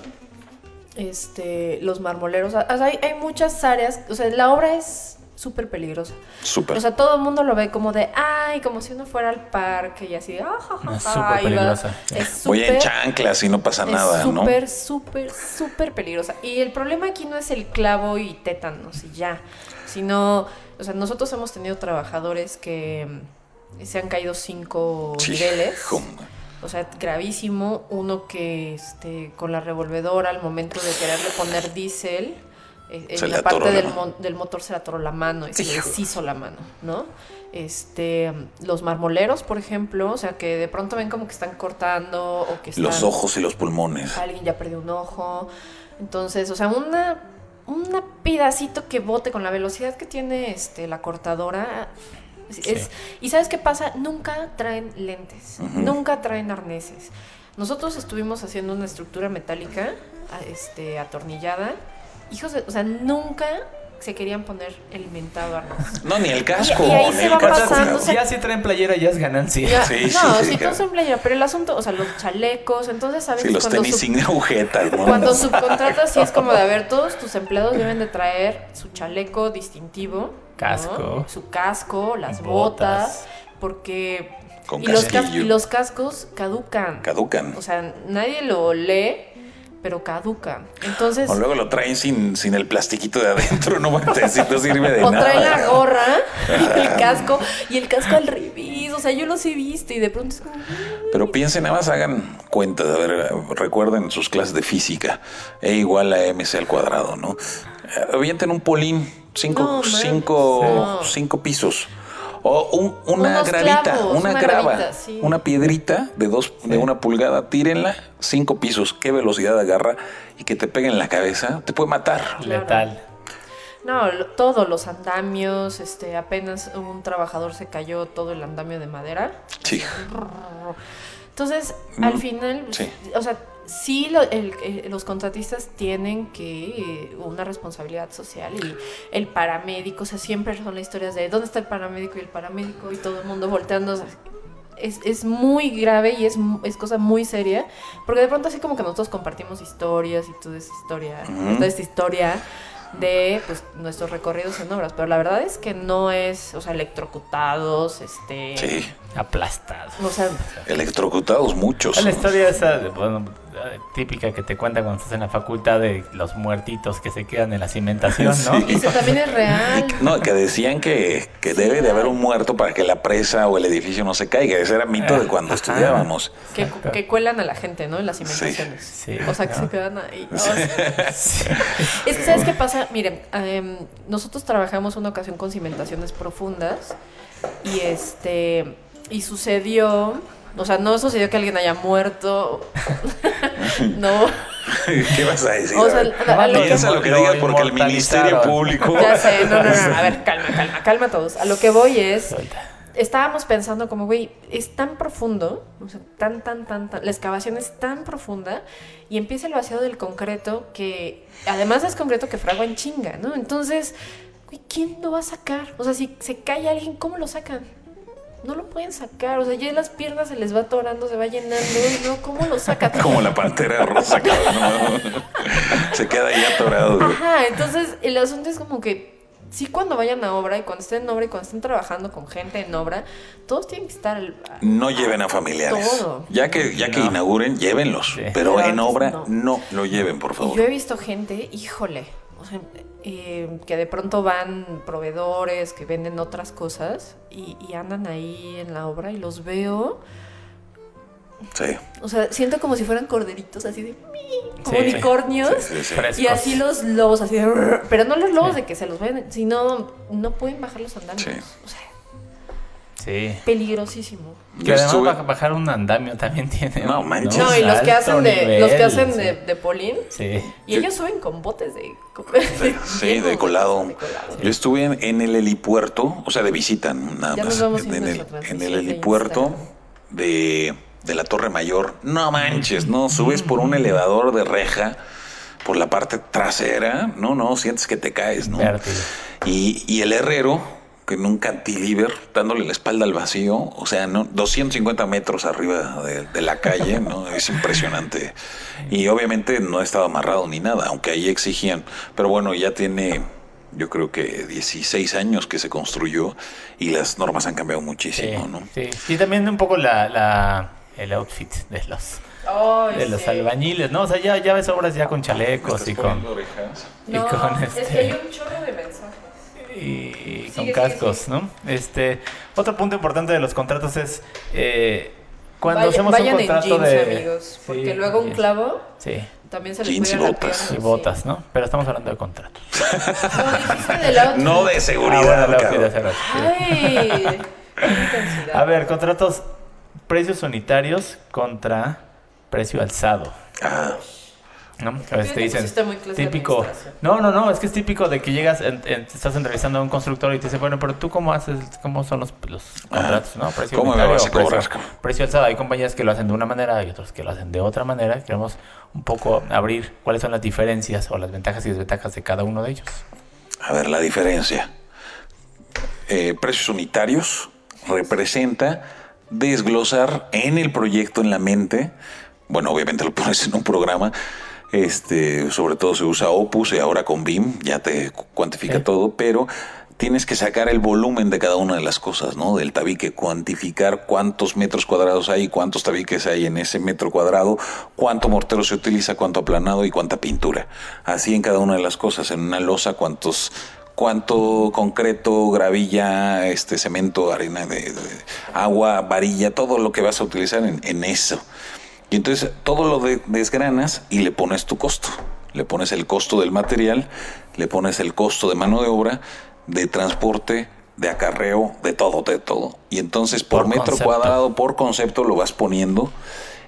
este los marmoleros. O sea, hay, hay muchas áreas. O sea, la obra es súper peligrosa. Súper. O sea, todo el mundo lo ve como de, ay, como si uno fuera al parque y así, ah, ja, ja, Es ja", peligrosa. Es Voy en chanclas y no pasa es nada, ¿no? súper, súper, súper peligrosa. Y el problema aquí no es el clavo y tétanos y ya, sino, o sea, nosotros hemos tenido trabajadores que mm, se han caído cinco Sí, niveles. jum. O sea, gravísimo. Uno que este, con la revolvedora al momento de quererle poner diésel, eh, Se en le la parte la del, mon- del motor se le atoró la mano y se le Hijo. deshizo la mano, ¿no? Este, los marmoleros, por ejemplo, o sea, que de pronto ven como que están cortando o que están Los ojos y los pulmones. alguien ya perdió un ojo. Entonces, o sea, una, una pedacito que bote con la velocidad que tiene este, la cortadora. es- es- y sabes qué pasa? Nunca traen lentes, nunca traen arneses. Nosotros estuvimos haciendo una estructura metálica este, atornillada. Hijos, de- o sea, nunca se querían poner el mentado arnés. No, ni el casco. Y- y ahí ni se el va casco. pasando, o sea, Ya si traen playera ya es ganancia. Ya, Sí, sí, no, sí, sí, claro. todos son playera, pero el asunto, o sea, los chalecos, entonces sabes Sí, los cuando tenis sin agujetas, ¿no? cuando subcontratas sí es como de, a ver, todos tus empleados deben de traer su chaleco distintivo. ¿no? Casco. Su casco, las Botas. botas, porque... Con y, los y los cascos caducan. Caducan. O sea, nadie lo lee, pero caducan. Entonces... O luego lo traen sin, sin el plastiquito de adentro, no, decir, no sirve de O nada. trae la gorra y el casco, y el casco al revés. O sea, yo los he visto y de pronto es como... Pero piensen, nada más hagan cuentas, a ver, recuerden sus clases de física, E igual a MC al cuadrado, ¿no? Eh, Avienten un polín, cinco, No, cinco, No. cinco pisos. O un- una Unos gravita, clavos, una, una grava, gravita, sí. una piedrita de dos, de una pulgada, tírenla, cinco pisos, qué velocidad agarra y que te pegue en la cabeza, te puede matar. Letal. No, lo- todo, los andamios, este, apenas un trabajador se cayó todo el andamio de madera. Sí. Entonces, Mm, al final, sí. o sea, sí lo- el- el- los contratistas tienen que eh, una responsabilidad social y el paramédico, o sea, siempre son las historias de dónde está el paramédico y el paramédico y todo el mundo volteando. o sea, es, es muy grave y es, es cosa muy seria, porque de pronto así como que nosotros compartimos historias y toda esa historia, Ujú. toda esta historia de pues nuestros recorridos en obras, pero la verdad es que no es, o sea, electrocutados, este, Sí. Aplastado. o sea, Electrocutados muchos. La historia esa, de, bueno, eh, típica que te cuenta cuando estás en la facultad de los muertitos que se quedan en la cimentación, ¿no? Sí. y eso también es real. No, que decían que, que debe de haber un muerto para que la presa o el edificio no se caiga. Ese era mito de cuando Ajá. estudiábamos. Que, cuelan a la gente, ¿no? En las cimentaciones. Sí, o sea, que no. se quedan ahí. Es que, ¿sabes qué pasa? Miren, em, nosotros trabajamos una ocasión con cimentaciones profundas y este y sucedió, o sea, no sucedió que alguien haya muerto, no, ¿Qué vas a decir? O sea, A lo que- piensa lo que digas porque el. Ministerio Público... ya sé, no, no, no, a ver, calma, calma, calma todos. A lo que voy es, estábamos pensando como, güey, es tan profundo, o sea, tan, tan, tan, tan, la excavación es tan profunda y empieza el vaciado del concreto que, además es concreto que fragua en chinga, ¿no? Entonces, güey, ¿quién lo va a sacar? O sea, si se cae alguien, ¿cómo lo sacan? No lo pueden sacar, o sea, ya las piernas se les va atorando, se va llenando, y no, ¿cómo lo sacan? Como la pantera rosa, cabrón. Se queda ahí atorado. güey. Ajá, entonces el asunto es como que sí cuando vayan a obra y cuando estén en obra y cuando estén trabajando con gente en obra, todos tienen que estar... al- No lleven a familiares. Todo. Ya que, ya que No. inauguren, llévenlos. Sí. Pero Pero en obra no. no lo lleven, por Y favor. yo he visto gente, híjole, o sea, eh, que de pronto van proveedores que venden otras cosas y, y andan ahí en la obra y los veo, Sí. o sea, siento como si fueran corderitos, así de como Sí. unicornios. Sí, sí, sí. Frescos. Y así los lobos, así de... Pero no los lobos de que se los vayan, sino no pueden bajar los andamios. Sí. O sea, Sí. peligrosísimo. Que además estuve- baj- bajar un andamio también tiene. No, manches. No, y los que hacen de, nivel, los que hacen sí. de, de polín, Sí. y ellos suben con botes de... Sí, de colado. de colado. Yo estuve en, en el helipuerto, o sea, de visita nada Ya nos más. vamos en, el, en el helipuerto de, de la Torre Mayor. No manches, no, subes por un elevador de reja por la parte trasera. No, no, sientes que te caes, ¿no? Y, y el herrero, que en un cantilever, dándole la espalda al vacío, o sea, ¿no? 250 metros arriba de, de la calle, ¿no? Es impresionante. Y obviamente no estaba amarrado ni nada, aunque ahí exigían. Pero bueno, ya tiene, yo creo que 16 años que se construyó y las normas han cambiado Sí, muchísimo, ¿no? sí. Y también un poco la, la, el outfit de los, de los sí. albañiles, ¿no? O sea, ya, ya ves obras ya con chalecos y con, y No, con es este- que hay un chorro de mensajes. Y, con cascos. ¿no? Este, otro punto importante de los contratos es eh, cuando Vaya- hacemos vayan un en contrato jeans, de amigos, porque Sí, luego un clavo Sí, también se les Jeans puede y botas. y sí. botas, ¿no? Pero estamos hablando de contratos. No, dijiste del outfit. No de Ah, seguridad, bueno, outfit de. Ay. A ver, contratos, precios unitarios contra precio alzado. Ah, ¿no? A veces te dicen, típico. No, no, no, es que es típico de que llegas, en- en- estás entrevistando a un constructor y te dice, bueno, pero tú cómo haces, cómo son los, los contratos, ¿no? Precio ¿Cómo me unitario vas a precio- cobrar, cabrón? Precio alzado. Hay compañías que lo hacen de una manera y otros que lo hacen de otra manera. Queremos un poco abrir cuáles son las diferencias o las ventajas y desventajas de cada uno de ellos. A ver, la diferencia. Eh, precios unitarios representa desglosar en el proyecto, en la mente. Bueno, obviamente lo pones en un programa. Este, sobre todo se usa Opus y ahora con BIM ya te cu- cuantifica Sí. todo, pero tienes que sacar el volumen de cada una de las cosas, ¿no? Del tabique, cuantificar cuántos metros cuadrados hay, cuántos tabiques hay en ese metro cuadrado, cuánto mortero se utiliza, cuánto aplanado y cuánta pintura. Así en cada una de las cosas, en una losa, cuántos cuánto concreto, gravilla, este cemento, arena de, de agua, varilla, todo lo que vas a utilizar en, en eso. Y entonces todo lo de- desgranas y le pones tu costo. Le pones el costo del material, le pones el costo de mano de obra, de transporte, de acarreo, de todo, de todo. Y entonces por, Por metro concepto. cuadrado, por concepto, lo vas poniendo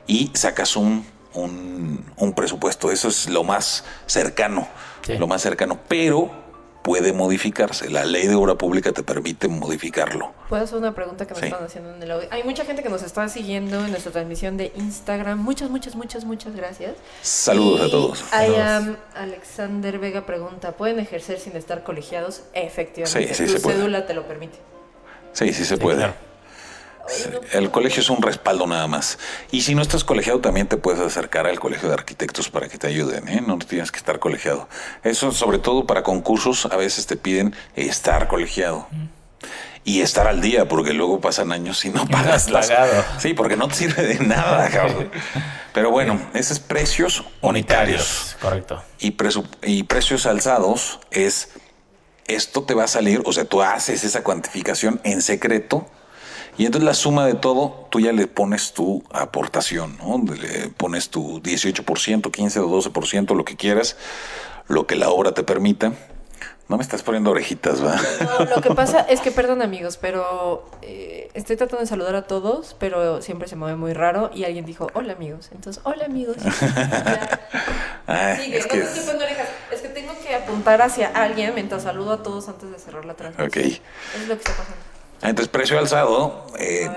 y sacas un, un, un presupuesto. Eso es lo más cercano, Sí. lo más cercano. Pero puede modificarse. La ley de obra pública te permite modificarlo. ¿Puedo hacer una pregunta que me Sí. están haciendo en el audio? Hay mucha gente que nos está siguiendo en nuestra transmisión de Instagram. Muchas, muchas, muchas, muchas gracias. Saludos a Y todos. I am Alexander Vega pregunta, ¿pueden ejercer sin estar colegiados? Efectivamente, Sí, sí tu se puede. cédula te lo permite. Sí, sí se Sí, puede. claro. El colegio es un respaldo nada más. Y si no estás colegiado, también te puedes acercar al colegio de arquitectos para que te ayuden, ¿eh? No tienes que estar colegiado. Eso, sobre todo para concursos, a veces te piden estar colegiado. Y estar al día, porque luego pasan años y no pagas las... Sí, porque no te sirve de nada, cabrón. Pero bueno, esos precios unitarios Correcto. y, y precios alzados es esto te va a salir, o sea, tú haces esa cuantificación en secreto y entonces la suma de todo, tú ya le pones tu aportación, ¿no? Le pones tu 18%, 15 o 12%, lo que quieras, lo que la obra te permita. No me estás poniendo orejitas, ¿va? No, lo que pasa es que, perdón amigos, pero eh, estoy tratando de saludar a todos, pero siempre se me ve muy raro y alguien dijo, hola amigos. Entonces, hola amigos. Ay, Sigue, es no que estoy poniendo orejas. Es que tengo que apuntar hacia alguien mientras saludo a todos antes de cerrar la transmisión. Ok. Es lo que está pasando. Entonces, precio alzado eh,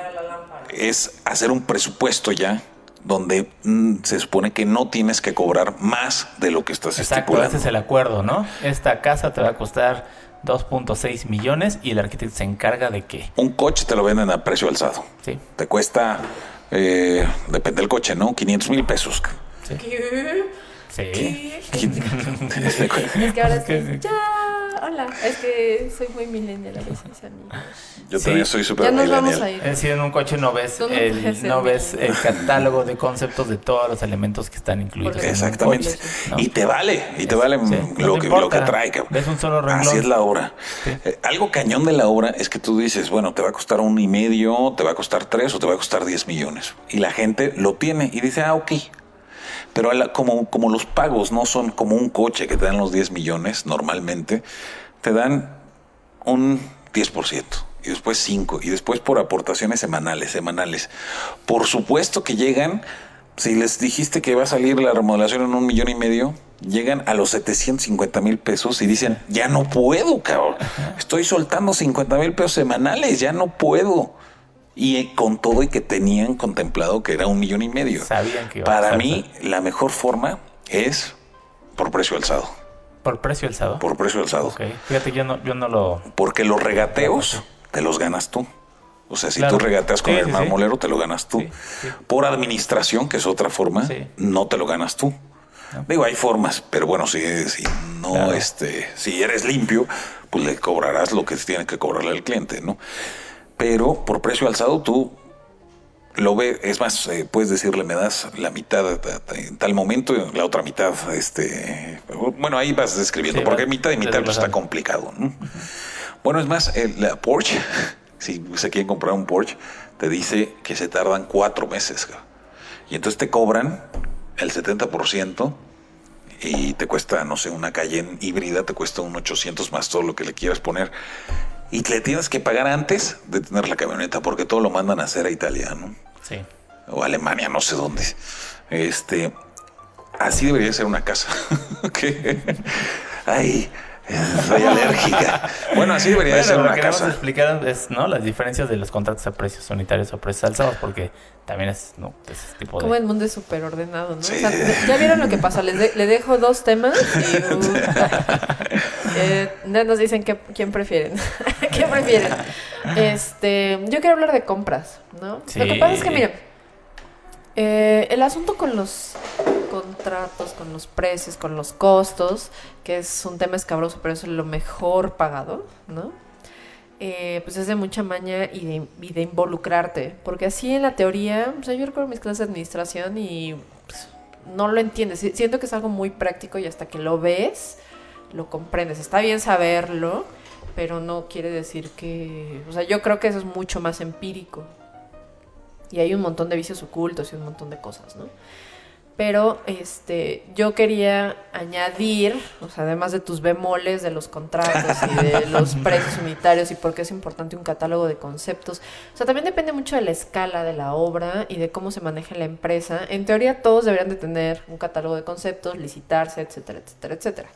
es hacer un presupuesto ya donde mm, se supone que no tienes que cobrar más de lo que estás Exacto, estipulando. ese es el acuerdo, ¿no? Esta casa te va a costar 2.6 millones y el arquitecto se encarga de qué. Un coche te lo venden a precio alzado. Sí. Te cuesta, eh, depende del coche, ¿no? 500 mil pesos. ¿Qué? Sí. ¿Qué? ¿Qué? Es que ahora Es que sí, sí. ya, Hola, es que soy muy millennial a veces, amigos. Yo Sí. también soy súper Ya nos vamos a millennial. ir. Es decir, en un coche no ves, no el, no ves el catálogo de conceptos de todos los elementos que están incluidos. Porque- en un Exactamente. coche, ¿no? Y te vale, y te vale Sí, lo, que, importa. lo que trae. cabrón. Ves un solo renglón. Así es la obra. Sí. Eh, algo cañón de la obra es que tú dices, bueno, te va a costar un y medio, te va a costar tres o te va a costar diez millones. Y la gente lo tiene y dice, ah, ok. Pero la- como, como los pagos no son como un coche que te dan los 10 millones normalmente, te dan un 10%. Y después 5. Y después por aportaciones semanales, semanales. Por supuesto que llegan, si les dijiste que va a salir la remodelación en un millón y medio, llegan a los 750 mil pesos y dicen, ya no puedo, cabrón. Estoy soltando 50 mil pesos semanales, ya no puedo. Y con todo y que tenían contemplado que era un millón y medio. Sabían que iba Para mí, la mejor forma es por precio alzado. Por precio alzado. Por precio alzado. Fíjate, yo no, yo no lo. Porque los regateos te los ganas tú. O sea, si Claro. tú regateas con Sí, el sí, sí. marmolero, te lo ganas tú. Por administración, que es otra forma, no te lo ganas tú. Digo, hay formas, pero bueno, si, si no, Claro. este, si eres limpio, pues le cobrarás lo que tiene que cobrarle al cliente, ¿no? Pero por precio alzado, tú lo ves, es más, eh, puedes decirle, me das la mitad eh, en tal momento, la otra mitad, este, bueno, ahí vas describiendo, Sí, porque mitad y mitad pues, está complicado, ¿no? Bueno, es más, el- la Porsche, si se quieren comprar un Porsche, te dice que se tardan cuatro meses. Y entonces te cobran el 70% y te cuesta, no sé, una Cayenne híbrida, te cuesta un 800 más todo lo que le quieras poner. Y le tienes que pagar antes de tener la camioneta, porque todo lo mandan a hacer a Italia, ¿no? Sí. o Alemania, no sé dónde. Este, así debería ser una casa. que, ay, soy alérgica. Bueno, así debería de Bueno, ser lo una que queremos casa. explicar es ¿no? las diferencias de los contratos a precios unitarios o precios alzados, porque también es ¿no? ese tipo de. Como el mundo es súper ordenado, ¿no? Sí. O sea, ya vieron lo que pasa, les de- le dejo dos temas y uh, eh, nos dicen que, quién prefieren. ¿Qué prefieren? Este, yo quiero hablar de compras, ¿no? Sí. Lo que pasa es que, miren, eh, el asunto con los contratos, con los precios, con los costos, que es un tema escabroso, pero es lo mejor pagado, ¿no? Eh, pues es de mucha maña y de, y de involucrarte. Porque así en la teoría, o sea, yo recuerdo mis clases de administración y pues, no lo entiendes. Si- Siento que es algo muy práctico y hasta que lo ves, lo comprendes. Está bien saberlo, pero no quiere decir que... O sea, yo creo que eso es mucho más empírico. Y hay un montón de vicios ocultos y un montón de cosas, ¿no? Pero este, yo quería añadir, o sea, además de tus bemoles de los contratos y de los precios unitarios y por qué es importante un catálogo de conceptos. O sea, también depende mucho de la escala de la obra y de cómo se maneja la empresa. En teoría todos deberían de tener un catálogo de conceptos, licitarse, etcétera, etcétera, etcétera.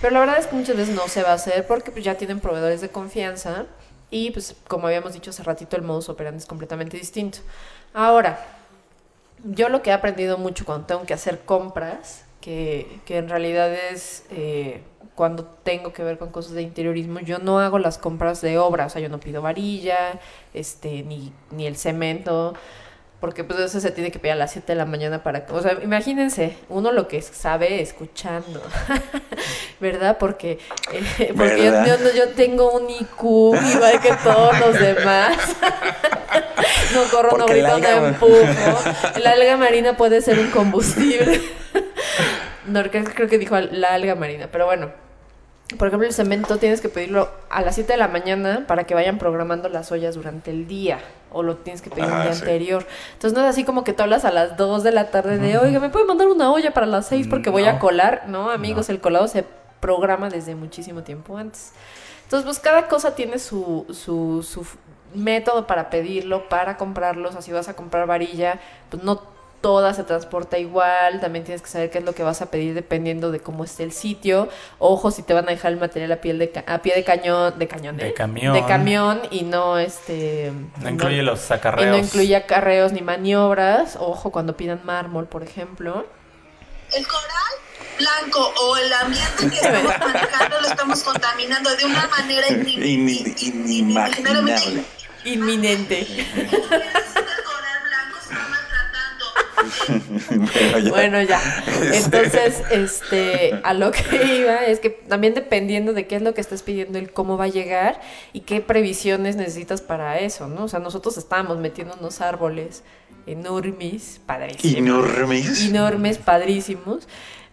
Pero la verdad es que muchas veces no se va a hacer porque pues, ya tienen proveedores de confianza y pues como habíamos dicho hace ratito el modus operandi es completamente distinto. Ahora, yo lo que he aprendido mucho cuando tengo que hacer compras, que, que en realidad es eh, cuando tengo que ver con cosas de interiorismo, yo no hago las compras de obra, o sea, yo no pido varilla, este, ni, ni el cemento, porque pues eso se tiene que pedir a las 7 de la mañana para... O sea, imagínense, uno lo que sabe escuchando, ¿verdad? Porque, eh, porque yo, ¿Verdad? yo no- yo tengo un IQ igual que todos los demás. no corro, no Porque el grito, no alga- empujo. La alga marina puede ser un combustible. no, creo, creo que dijo la alga marina, pero bueno. Por ejemplo, el cemento tienes que pedirlo a las 7 de la mañana para que vayan programando las ollas durante el día. O lo tienes que pedir un Ah, día sí. anterior. Entonces no es así como que tú hablas a las 2 de la tarde de, oiga, ¿me puede mandar una olla para las 6 porque voy a colar? No, amigos, el colado se programa desde muchísimo tiempo antes. Entonces, pues cada cosa tiene su, su, su método para pedirlo, para comprarlos. Así vas a comprar varilla, pues no toda se transporta igual. También tienes que saber qué es lo que vas a pedir dependiendo de cómo esté el sitio. Ojo, si te van a dejar el material a, piel de ca- a pie de cañón, de cañón, De camión. De camión y no este... No incluye los y sacarreos. no incluye acarreos ni maniobras. Ojo, cuando pidan mármol, por ejemplo. El coral blanco o el ambiente que estamos manejando lo estamos contaminando de una manera Ini- inimaginable. Inimaginable. Inminente. Bueno, ya. Bueno, ya. Entonces, este, a lo que iba es que también dependiendo de qué es lo que estás pidiendo, el cómo va a llegar y qué previsiones necesitas para eso, ¿no? O sea, nosotros estábamos metiendo unos árboles enormes, padrísimos. Enormes. Enormes, padrísimos.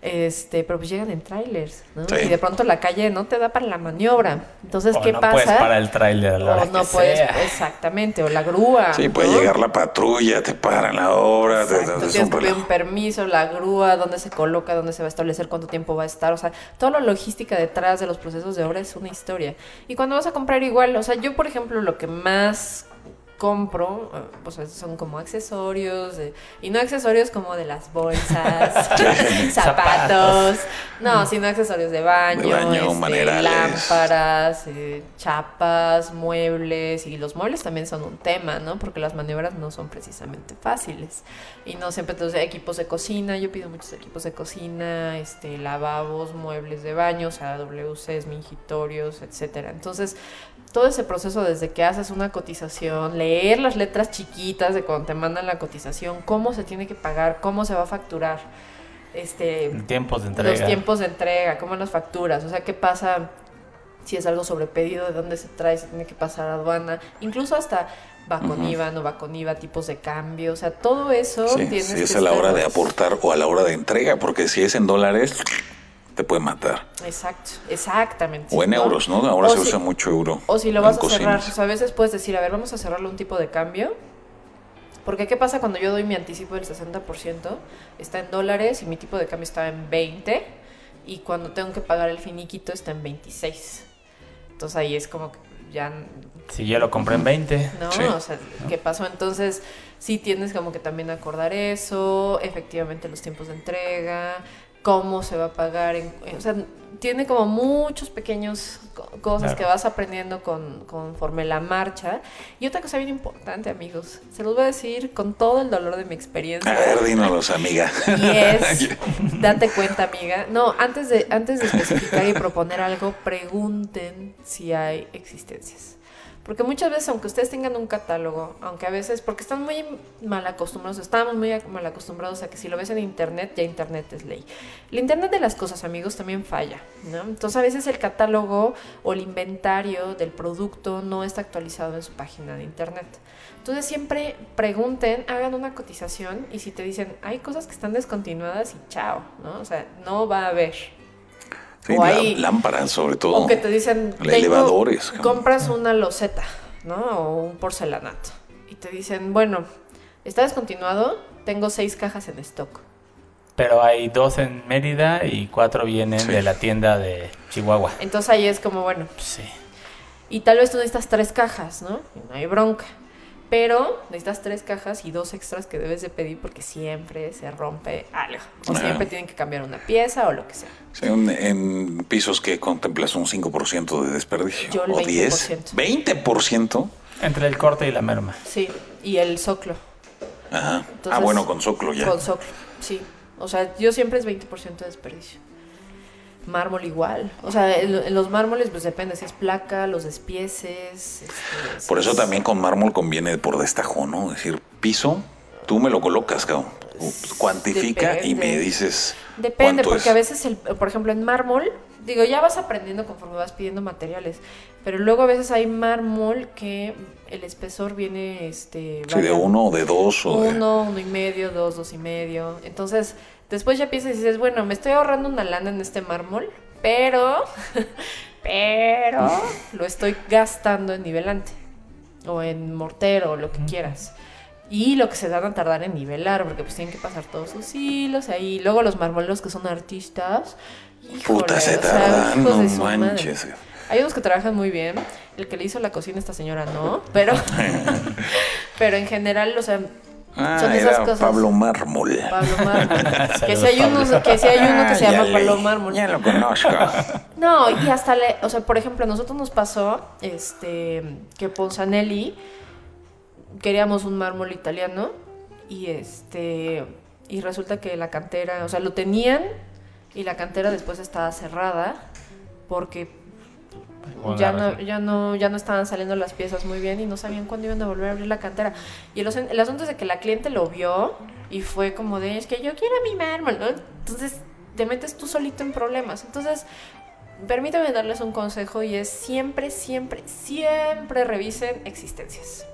Este, pero pues llegan en trailers, ¿no? Sí. Y de pronto la calle no te da para la maniobra. Entonces, O ¿qué no pasa? puedes parar el tráiler a la hora o no que puedes, sea. exactamente, o la grúa. Sí, puede ¿no? llegar la patrulla, te paran la obra, te, Exacto, te- es tienes un que un permiso, la grúa, dónde se coloca, dónde se va a establecer, cuánto tiempo va a estar. O sea, toda la logística detrás de los procesos de obra es una historia. Y cuando vas a comprar igual, o sea, yo, por ejemplo, lo que más compro, eh, pues son como accesorios, de- y no accesorios como de las bolsas, zapatos, no, sino accesorios de baño, De baño, este, lámparas, eh, chapas, muebles, y los muebles también son un tema, ¿no? Porque las maniobras no son precisamente fáciles. Y no siempre, entonces, equipos de cocina, yo pido muchos equipos de cocina, este, lavabos, muebles de baño, o sea, WCs, mingitorios, etcétera. Entonces, todo ese proceso desde que haces una cotización, leer las letras chiquitas de cuando te mandan la cotización, cómo se tiene que pagar, cómo se va a facturar, este, Tiempos de entrega. los tiempos de entrega, cómo las facturas, o sea, qué pasa si es algo sobrepedido, de dónde se trae, si tiene que pasar a aduana, incluso hasta va con IVA, no va con IVA, tipos de cambio, o sea, todo eso Sí, tienes si que es a la hora de aportar o a la hora de entrega, porque si es en dólares, te puede matar. Exacto, exactamente. O en ¿no? euros, ¿no? Ahora O se si- usa mucho euro. O si lo vas a cocinas. cerrar, o sea, a veces puedes decir, a ver, vamos a cerrarle un tipo de cambio. Porque ¿qué pasa cuando yo doy mi anticipo del 60%? Está en dólares y mi tipo de cambio está en 20 y cuando tengo que pagar el finiquito está en 26. Entonces ahí es como que ya Si yo lo compré en 20. ¿no? Sí. O sea, ¿qué pasó? Entonces, sí tienes como que también acordar eso, efectivamente los tiempos de entrega, cómo se va a pagar, en- o sea, tiene como muchos pequeños co- cosas Claro. que vas aprendiendo con, conforme la marcha. Y otra cosa bien importante, amigos, se los voy a decir con todo el dolor de mi experiencia. A ver, dínolos, amiga. Y es, date cuenta, amiga. No, antes de, antes de especificar y proponer algo, pregunten si hay existencias. Porque muchas veces, aunque ustedes tengan un catálogo, aunque a veces, porque están muy mal acostumbrados, estamos muy mal acostumbrados a que si lo ves en internet, ya internet es ley. El internet de las cosas, amigos, también falla, ¿no? Entonces a veces el catálogo o el inventario del producto no está actualizado en su página de internet. Entonces siempre pregunten, hagan una cotización y si te dicen, hay cosas que están descontinuadas y chao, ¿no? O sea, no va a haber. Sí, O hay- lámparas, sobre todo. O que te dicen, El elevadores, compras una loseta, ¿no? O un porcelanato. Y te dicen, bueno, está descontinuado, tengo seis cajas en stock. Pero hay dos en Mérida y cuatro vienen Sí. de la tienda de Chihuahua. Entonces ahí es como, bueno, Sí. y tal vez tú necesitas tres cajas, ¿no? Y no hay bronca. Pero necesitas tres cajas y dos extras que debes de pedir porque siempre se rompe algo. O siempre tienen que cambiar una pieza o lo que sea. Sí, en pisos que contemplas un 5% de desperdicio. Yo el o 10. 20%. 20%. Entre el corte y la merma. Sí, y el soclo. Ajá. ah, bueno, con soclo ya. Con soclo, sí. O sea, yo siempre es 20% de desperdicio. Mármol igual. O sea, en, los mármoles pues depende si es placa, los despieces. este, Por eso es- también con mármol conviene por destajo, ¿no? Es decir, piso, tú me lo colocas, cabrón. Cuantifica y me dices. Depende, porque es. a veces, el, por ejemplo, en mármol, digo, ya vas aprendiendo conforme vas pidiendo materiales, pero luego a veces hay mármol que el espesor viene, este... Sí, de uno o de dos o de. Uno, uno y medio, dos, dos y medio. Entonces, después ya piensas y dices, bueno, me estoy ahorrando una lana en este mármol, pero, pero lo estoy gastando en nivelante o en mortero o lo que quieras. Y lo que se dan a tardar en nivelar, porque pues tienen que pasar todos sus hilos ahí. Luego los marmoleros que son artistas. Puta, se o sea, no madre. manches. Hay unos que trabajan muy bien. El que le hizo la cocina a esta señora no, pero, pero en general, o sea, Ah, son esas era cosas. Pablo Mármol. Pablo Mármol. que si hay uno, que si hay uno que se Ah, llama ya Pablo Mármol. Ya lo conozco. No, y hasta le, o sea, por ejemplo, a nosotros nos pasó este que Ponzanelli queríamos un mármol italiano y este y resulta que la cantera, o sea, lo tenían y la cantera después estaba cerrada porque ya no, ya no, ya no estaban saliendo las piezas muy bien y no sabían cuándo iban a volver a abrir la cantera. Y el, asun- el asunto es de que la cliente lo vio y fue como de, es que yo quiero mi mármol, ¿no? Entonces te metes tú solito en problemas. Entonces, permítame darles un consejo y es siempre, siempre, siempre revisen existencias.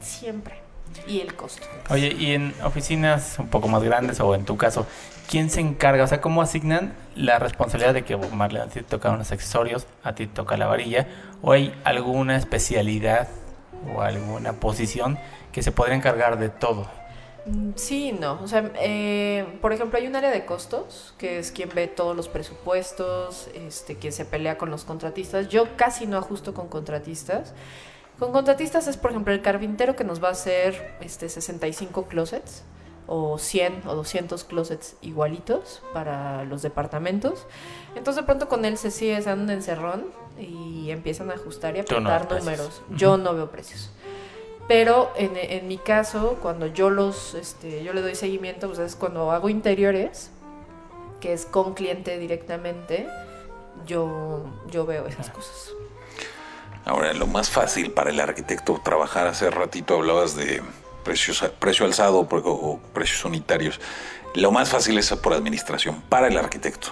Siempre. Y el costo. Oye, y en oficinas un poco más grandes o en tu caso, ¿quién se encarga? O sea, ¿cómo asignan la responsabilidad de que Marlene a ti te toca unos accesorios, a ti te toca la varilla? ¿O hay alguna especialidad o alguna posición que se podría encargar de todo? Mm, Sí, no. O sea, eh, por ejemplo, hay un área de costos, que es quien ve todos los presupuestos, este, quien se pelea con los contratistas. Yo casi no ajusto con contratistas. Con contratistas es, por ejemplo, el carpintero que nos va a hacer este, 65 closets, o 100 o 200 closets igualitos para los departamentos. Entonces, de pronto con él se sigue dando un encerrón y empiezan a ajustar y ves apretar números. Yo no veo precios. Pero en, en mi caso, cuando yo los, este, yo le doy seguimiento, pues es cuando hago interiores, que es con cliente directamente, yo, yo veo esas cosas. Ahora, lo más fácil para el arquitecto trabajar, hace ratito hablabas de precios, precio alzado o, o precios unitarios. Lo más fácil es por administración, para el arquitecto.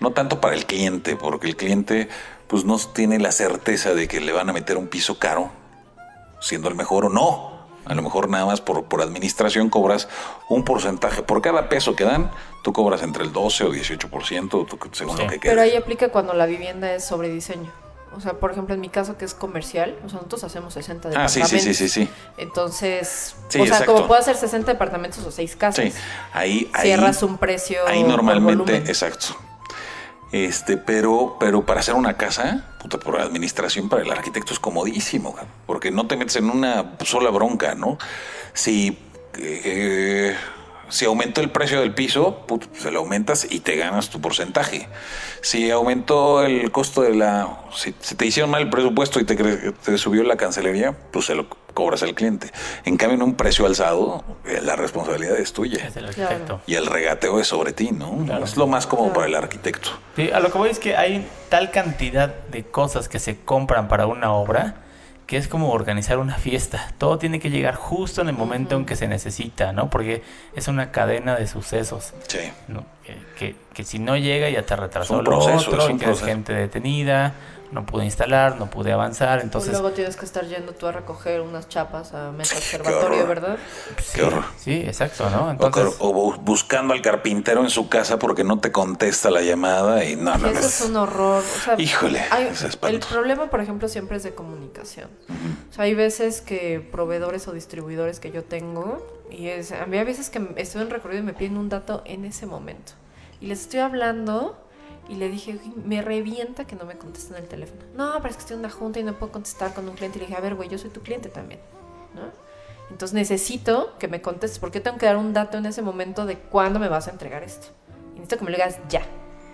No tanto para el cliente, porque el cliente pues no tiene la certeza de que le van a meter un piso caro, siendo el mejor o no. A lo mejor nada más por, por administración cobras un porcentaje. Por cada peso que dan, tú cobras entre el 12 o 18%, tú- según Sí. lo que quede. Pero ahí aplica cuando la vivienda es sobre diseño. O sea, por ejemplo, en mi caso que es comercial, o sea, nosotros hacemos 60 Ah, sí, departamentos. sí, sí, sí, sí. Entonces, Sí, o sea, exacto. como puedo hacer 60 departamentos o 6 casas, Sí, ahí, ahí cierras un precio Ahí normalmente, exacto. Este, pero, pero para hacer una casa, puta, por administración para el arquitecto es comodísimo, porque no te metes en una sola bronca, ¿no? Si, eh, si aumentó el precio del piso, pues se lo aumentas y te ganas tu porcentaje. Si aumentó el costo de la, si, si te hicieron mal el presupuesto y te, te subió la cancelería, pues se lo cobras al cliente. En cambio, en un precio alzado, eh, la responsabilidad es tuya. Es el arquitecto. Y el regateo es sobre ti, ¿no? Claro. Es lo más cómodo para el arquitecto. Sí, a lo que voy es que hay tal cantidad de cosas que se compran para una obra que es como organizar una fiesta. Todo tiene que llegar justo en el momento en que se necesita, ¿no? Porque es una cadena de sucesos. Sí. ¿no? Que, que- que si no llega ya te retrasó Es un lo otro es y tienes proceso. gente detenida, no pude instalar, no pude avanzar, O entonces... luego tienes que estar yendo tú a recoger unas chapas a mesa Qué observatorio. ¿verdad? sí, horror. sí, exacto, ¿no? O, Entonces... o bu- buscando al carpintero en su casa porque no te contesta la llamada y no, no, Y no. eso es un horror. O sea, Híjole, hay- es el problema, por ejemplo, siempre es de comunicación. O sea, hay veces que proveedores o distribuidores que yo tengo, y es, a mí hay veces que estoy en recorrido y me piden un dato en ese momento. Y les estoy hablando y le dije, "Uy, me revienta que no me contesten el teléfono. No, pero es que estoy en una junta y no puedo contestar con un cliente. Y le dije, a ver, güey, yo soy tu cliente también. ¿no? Entonces necesito que me contestes porque tengo que dar un dato en ese momento de cuándo me vas a entregar esto. Y necesito que me lo digas ya.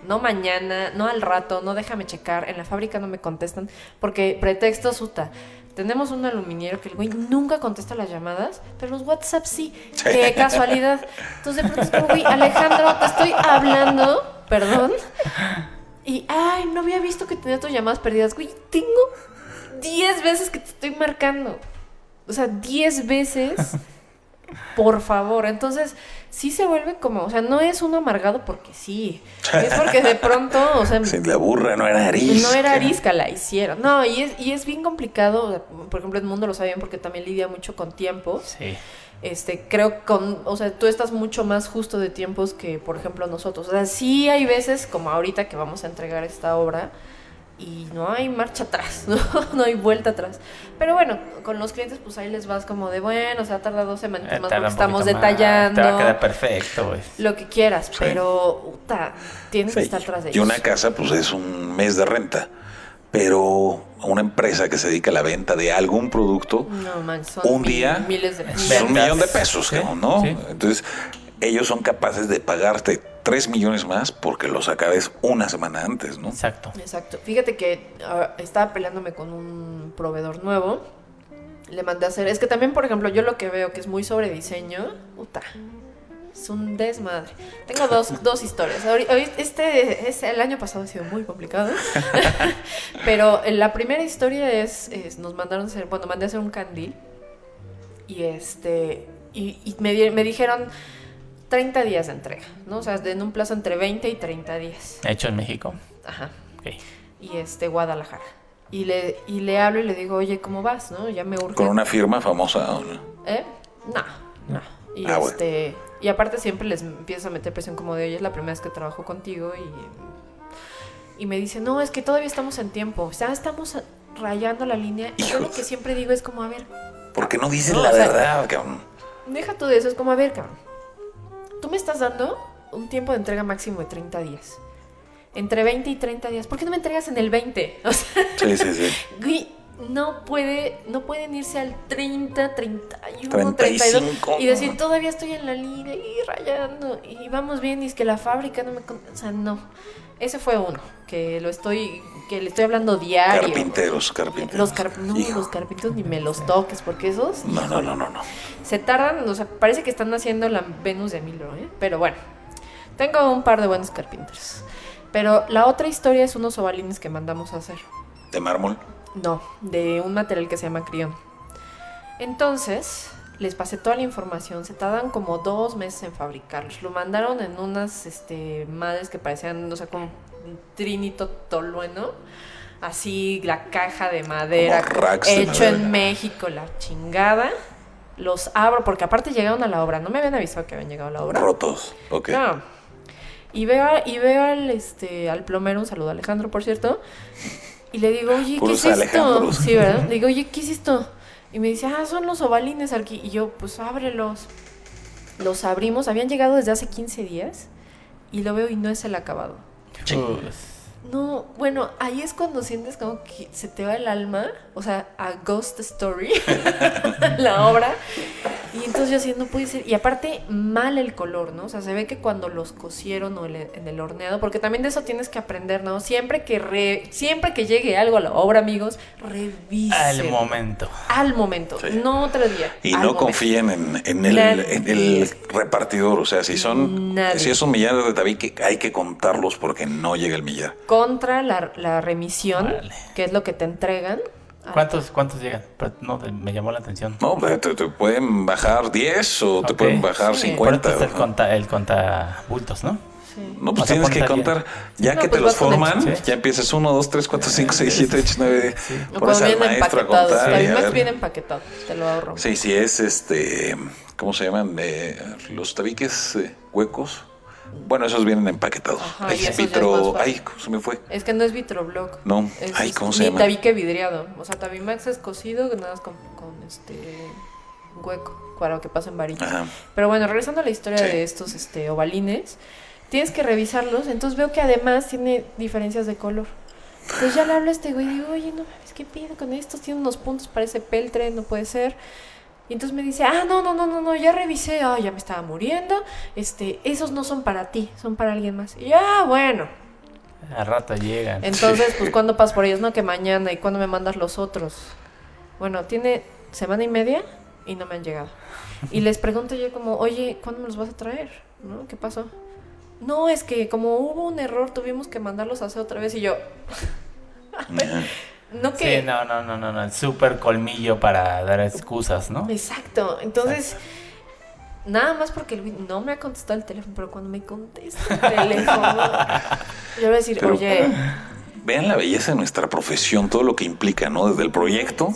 No mañana, no al rato, no déjame checar. En la fábrica no me contestan porque pretexto suta. Tenemos un aluminiero que el güey nunca contesta las llamadas, pero los WhatsApp sí. Qué casualidad. Entonces de pronto es como, güey, Alejandro, te estoy hablando, perdón. Y, ay, no había visto que tenía tus llamadas perdidas. Güey, tengo 10 veces que te estoy marcando. O sea, 10 veces. Por favor. Entonces, sí se vuelve como, o sea, no es un amargado porque sí. Es porque de pronto, o sea, Si la burra no era arisca. no era arisca, la hicieron. No, y es, y es bien complicado. o sea, Por ejemplo, Edmundo lo sabe bien porque también lidia mucho con tiempos. Sí. Este, creo con, o sea, tú estás mucho más justo de tiempos que, por ejemplo, nosotros. O sea, sí hay veces, como ahorita que vamos a entregar esta obra, y no hay marcha atrás, ¿no? no hay vuelta atrás. Pero bueno, con los clientes, pues ahí les vas como de, bueno, o sea, tarda dos semanitas Eh, más porque estamos más, detallando. Te va a quedar perfecto, güey. Lo que quieras, Sí. pero, puta, tienes que estar atrás de Y una casa, pues es un mes de renta. Pero una empresa que se dedica a la venta de algún producto, No, man, son un mil- día miles de Ventas. un millón de pesos, Sí, ¿no? sí. Entonces, ellos son capaces de pagarte tres millones más porque los acabes una semana antes, ¿no? Exacto. Exacto. Fíjate que ah, estaba peleándome con un proveedor nuevo. Le mandé a hacer. Es que también, por ejemplo, yo lo que veo que es muy sobre diseño. Puta. Es un desmadre. Tengo dos, dos historias. Este, este- el año pasado ha sido muy complicado. Pero la primera historia es, es- nos mandaron a hacer, bueno, mandé a hacer un candil. Y este, y, y me, di- me dijeron 30 días de entrega, ¿no? O sea, en un plazo entre 20 y 30 días. Hecho en México. Ajá. Ok. Y este, Guadalajara. Y le, y le hablo y le digo, oye, ¿cómo vas? ¿No? Ya me urge. Con una firma famosa. ¿o no? ¿Eh? No, no. Y Ah, bueno. este. Y aparte siempre les empiezo a meter presión como de oye, es la primera vez que trabajo contigo y. Y me dice, no, es que todavía estamos en tiempo. Ya estamos rayando la línea. Y yo lo que siempre digo es como, a ver, ¿Por qué no dices No, la o sea- verdad, cabrón? deja tú de eso, es como, a ver, cabrón. Tú me estás dando un tiempo de entrega máximo de 30 días. Entre 20 y 30 días. ¿Por qué no me entregas en el 20? O sea, Sí, sí, sí. No puede, no pueden irse al 30, 31, 35. 32 y decir todavía estoy en la línea y rayando y vamos bien y es que la fábrica no me, con-". o sea, no. Ese fue uno que lo estoy, que le estoy hablando diario. Carpinteros, carpinteros. Los, carp- no, Hijo. los carpinteros ni me los toques porque esos No, no, no, no, no. se tardan, o sea, parece que están haciendo la Venus de Milo, ¿eh? Pero bueno, tengo un par de buenos carpinteros. Pero la otra historia es unos ovalines que mandamos a hacer. De mármol. No, de un material que se llama crión. Entonces, les pasé toda la información. Se tardan como dos meses en fabricarlos. Lo mandaron en unas este, madres que parecían, o sea, como un trinito tolueno. Así, la caja de madera. De hecho madera. en México, la chingada. Los abro, porque aparte llegaron a la obra. No me habían avisado que habían llegado a la obra. Rotos. Ok. No. Y veo, y veo al, este, al plomero, un saludo a Alejandro, por cierto, y le digo, oye, ¿qué Puros es esto? Alejandros. Sí, ¿verdad? Le digo, oye, ¿qué es esto? Y me dice, ah, son los ovalines aquí. Y yo, pues ábrelos. Los abrimos, habían llegado desde hace 15 días, y lo veo y no es el acabado. Pues, No, bueno, ahí es cuando sientes como que se te va el alma, o sea, a Ghost Story, la obra. Y entonces yo así, no puede ser. Y aparte, mal el color, ¿no? O sea, se ve que cuando los cosieron o el- en el horneado, porque también de eso tienes que aprender, ¿no? Siempre que, re- siempre que llegue algo a la obra, amigos, revisen. al momento. Al momento, Sí. no otro día. Y no momento. confíen en, en el, Nadie. en el repartidor. O sea, si son. Nadie. Si es un millar de David, que hay que contarlos porque no llega el millar. Contra la, la remisión, Órale. que es lo que te entregan. ¿Cuántos, cuántos llegan? Pero no, te- me llamó la atención. No, te, te- te pueden bajar 10 o te Ok. pueden bajar Sí. Por esto 50. es el ¿no? conta, el conta bultos, ¿no? Sí. No, pues O sea, tienes que contar. Ya No, que pues te los forman, Sí. ya empiezas 1, 2, 3, 4, 5, 6, 7, 8, 9. O Pones al vienen maestro a contar. y a Tabimax ver. viene empaquetado, te lo ahorro. Sí, sí, es este. ¿Cómo se llaman? Eh, los tabiques eh, huecos. Bueno, esos vienen empaquetados. Ajá, Ay, y esos ya es vitro. Ay, ¿cómo se me fue? Es que no es vitroblock. No. Es, Ay, ¿cómo se llama? tabique vidriado. O sea, Tabimax es cocido nada más con, con este hueco para que pasen varillas. Ajá. Pero bueno, regresando a la historia Sí. de estos este, ovalines, tienes que revisarlos. Entonces veo que además tiene diferencias de color. Entonces ya le hablo a este güey y digo, oye, no mames, ¿qué pido con estos? Tiene unos puntos, parece peltre, no puede ser. Y entonces me dice, ah, no, no, no, no, no, ya revisé, ah, ya me estaba muriendo. Este, esos no son para ti, son para alguien más. Y yo, ah, bueno. Al rato llegan. Entonces, pues, ¿cuándo pasas por ellos? No, que mañana. ¿Y cuándo me mandas los otros? Bueno, tiene semana y media y no me han llegado. Y les pregunto yo como, oye, ¿cuándo me los vas a traer? ¿No? ¿Qué pasó? No, es que como hubo un error, tuvimos que mandarlos a hacer otra vez. Y yo, Ajá. No que... Sí, no, no, no, no, no. El súper colmillo para dar excusas, ¿no? Exacto. Entonces, nada más porque güey no me ha contestado el teléfono, pero cuando me contesta el teléfono, yo voy a decir, Pero- oye, Vean la belleza de nuestra profesión, todo lo que implica, ¿no? Desde el proyecto,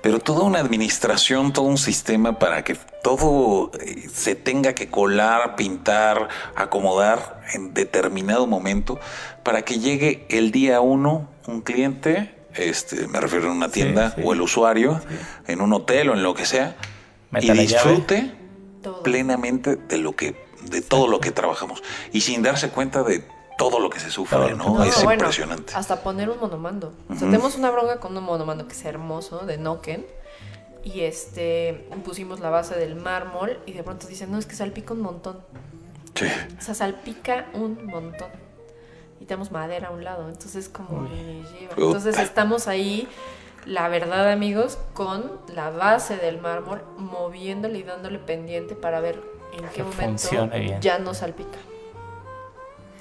pero toda una administración, todo un sistema para que todo eh, se tenga que colar, pintar, acomodar en determinado momento para que llegue el día uno un cliente, este, me refiero a una tienda sí. o el usuario, en un hotel o en lo que sea, Meta y disfrute todo. plenamente de lo que, de todo lo que trabajamos y sin darse cuenta de todo lo que se sufre, ¿no? es bueno, impresionante. Hasta poner un monomando. O sea, tenemos una bronca con un monomando que es hermoso, de Noken. Y este pusimos la base del mármol y de pronto dicen, no, es que salpica un montón. Sí. O sea, salpica un montón. Y tenemos madera a un lado. Entonces como me lleva. Puta. Entonces estamos ahí la verdad, amigos, con la base del mármol, moviéndole y dándole pendiente para ver en qué momento bien. ya no salpica.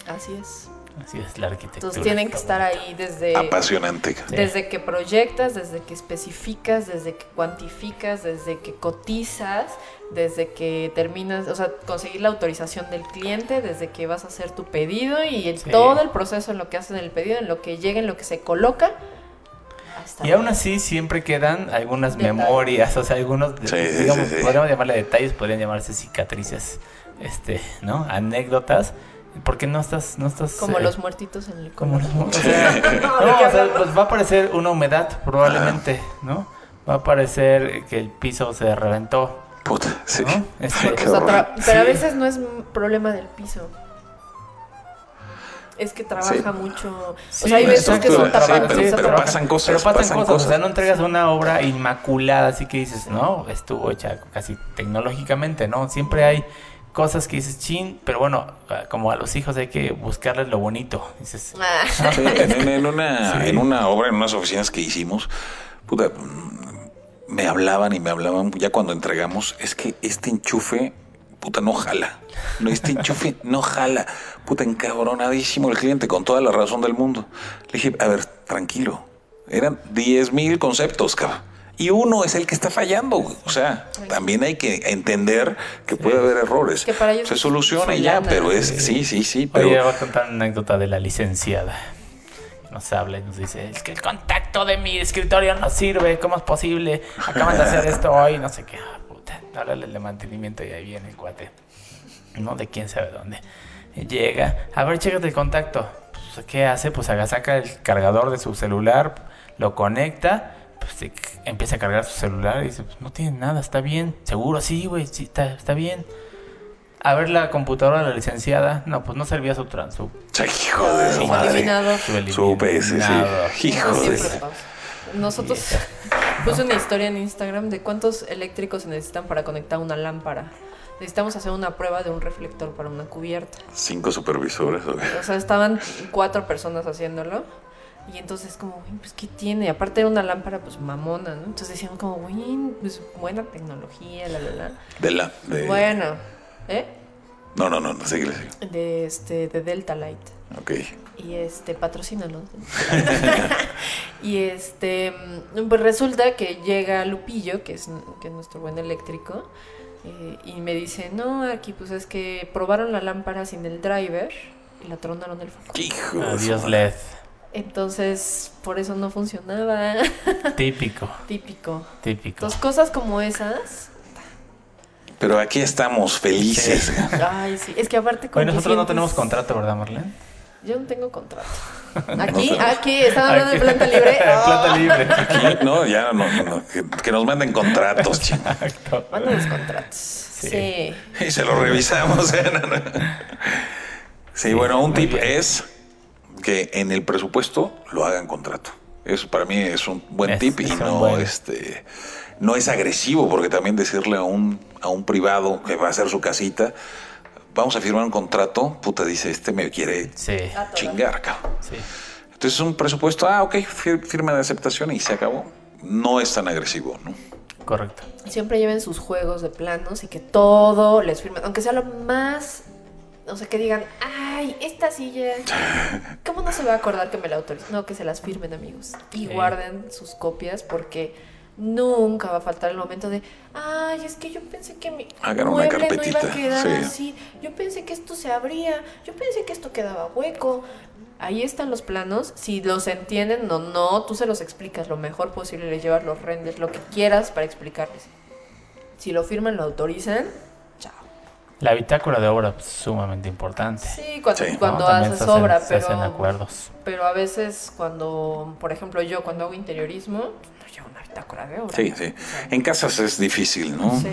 Así es. Así es la arquitectura. Entonces tienen que estar ahí desde, Apasionante. desde que proyectas, desde que especificas, desde que cuantificas, desde que cotizas, desde que terminas, o sea, conseguir la autorización del cliente, desde que vas a hacer tu pedido y el- Sí. todo el proceso en lo que hacen el pedido, en lo que llega, en lo que se coloca. Hasta Y aún así siempre quedan algunas Detalles. memorias, o sea, algunos, Sí, digamos, sí, sí. podríamos llamarle detalles, podrían llamarse cicatrices, este, ¿no? Anécdotas, porque no estás, no estás... como eh, los muertitos en el como los o sea, No, ¿de no, qué o sea, pues va a aparecer una humedad probablemente, ¿no? Va a aparecer que el piso se reventó, Puta, sí. ¿no? Este, Qué O sea, horror. tra- pero a veces no es problema del piso. Es que trabaja Sí. mucho. Sí, o sea, hay veces que son sí, tapados. pero- pasan cosas, Pero pasan, pasan cosas, o sea, no entregas una obra inmaculada, así que dices, no, estuvo hecha casi tecnológicamente, ¿no? Siempre hay cosas que dices, chin, pero bueno, como a los hijos hay que buscarles lo bonito. Dices, Ah, Sí, en, en una, Sí. en una obra, en unas oficinas que hicimos, puta, me hablaban y me hablaban ya cuando entregamos, es que este enchufe, puta, no jala. No, este enchufe no jala. Puta, encabronadísimo el cliente, con toda la razón del mundo. Le dije, a ver, tranquilo. Eran 10 mil conceptos, cabrón. Y uno es el que está fallando. güey. O sea, también hay que entender que puede haber errores. Que para ellos Se soluciona y ya, pero es, sí, sí, sí, pero... Oye, voy a contar una anécdota de la licenciada. Nos habla y nos dice, es que el contacto de mi escritorio no sirve, ¿cómo es posible? Acaban de hacer esto hoy, no sé qué. Ah, puta, háblale de mantenimiento y ahí viene el cuate. No de quién sabe dónde. Llega, a ver, chécate el contacto. Pues, ¿Qué hace? Pues saca el cargador de su celular, lo conecta, pues empieza a cargar su celular y dice, pues no tiene nada, está bien. Seguro, sí, güey, sí, está, está bien. A ver la computadora de la licenciada. No, pues no servía su trans. Su, Hijo de su madre. eliminado. su Supe ese, eliminado. sí. Hijo de... Nosotros puse una historia en Instagram de cuántos eléctricos se necesitan para conectar una lámpara. Necesitamos hacer una prueba de un reflector para una cubierta. Cinco supervisores. ok. O sea, estaban cuatro personas haciéndolo. Y entonces como, güey, pues ¿qué tiene? Aparte era una lámpara pues mamona, ¿no? Entonces decían como, güey, pues buena tecnología, la, la, la. De la... De... Bueno, ¿eh? No, no, no, no, síguele, síguele. De este, de Delta Light. Ok. Y este, patrocínanos. y este, mm, pues resulta que llega Lupillo, que es, que es nuestro buen eléctrico, eh, y me dice, no, aquí pues es que probaron la lámpara sin el driver y la tronaron el foco. Hijo Adiós. LED. Entonces, por eso no funcionaba. Típico, Típico. típico. Entonces, cosas como esas. Pero aquí estamos felices. Ay, sí. Es que aparte que nosotros no tenemos contrato, ¿verdad, Marlene? Yo no tengo contrato. Aquí, aquí, ¿están hablando de planta libre? Planta Oh. libre. Aquí, no, ya no, no, que, que nos manden contratos. Exacto. Manda los contratos. Sí. Y se lo revisamos. ¿eh? Sí, bueno, un tip es que en el presupuesto lo hagan contrato. Eso para mí es un buen Es- tip y no buen- este no es agresivo porque también decirle a un a un privado que va a hacer su casita vamos a firmar un contrato, puta dice, este me quiere Sí, chingar, cabrón. sí. Entonces un presupuesto, ah, ok, fir- firma de aceptación y se acabó. No es tan agresivo, ¿no? Correcto. Siempre lleven sus juegos de planos y que todo les firmen, aunque sea lo más, o sea, que digan, ay, esta silla, ¿cómo no se va a acordar que me la autoricé? No, que se las firmen, amigos. Y guarden sus copias porque nunca va a faltar el momento de, ay, es que yo pensé que mi Hagan una mueble no iba a quedar sí. así, yo pensé que esto se abría, yo pensé que esto quedaba hueco. Ahí están los planos. Si los entienden o no, tú se los explicas lo mejor posible, les llevas los renders, lo que quieras para explicarles. Si lo firman, lo autorizan, chao. La bitácora de obra es sumamente importante. Sí, cuando, cuando ¿no? Haces se hacen- obra, se pero, hacen acuerdos. pero a veces cuando, por ejemplo, yo cuando hago interiorismo, de obra. Sí, sí. En casas es difícil, ¿no? Sí.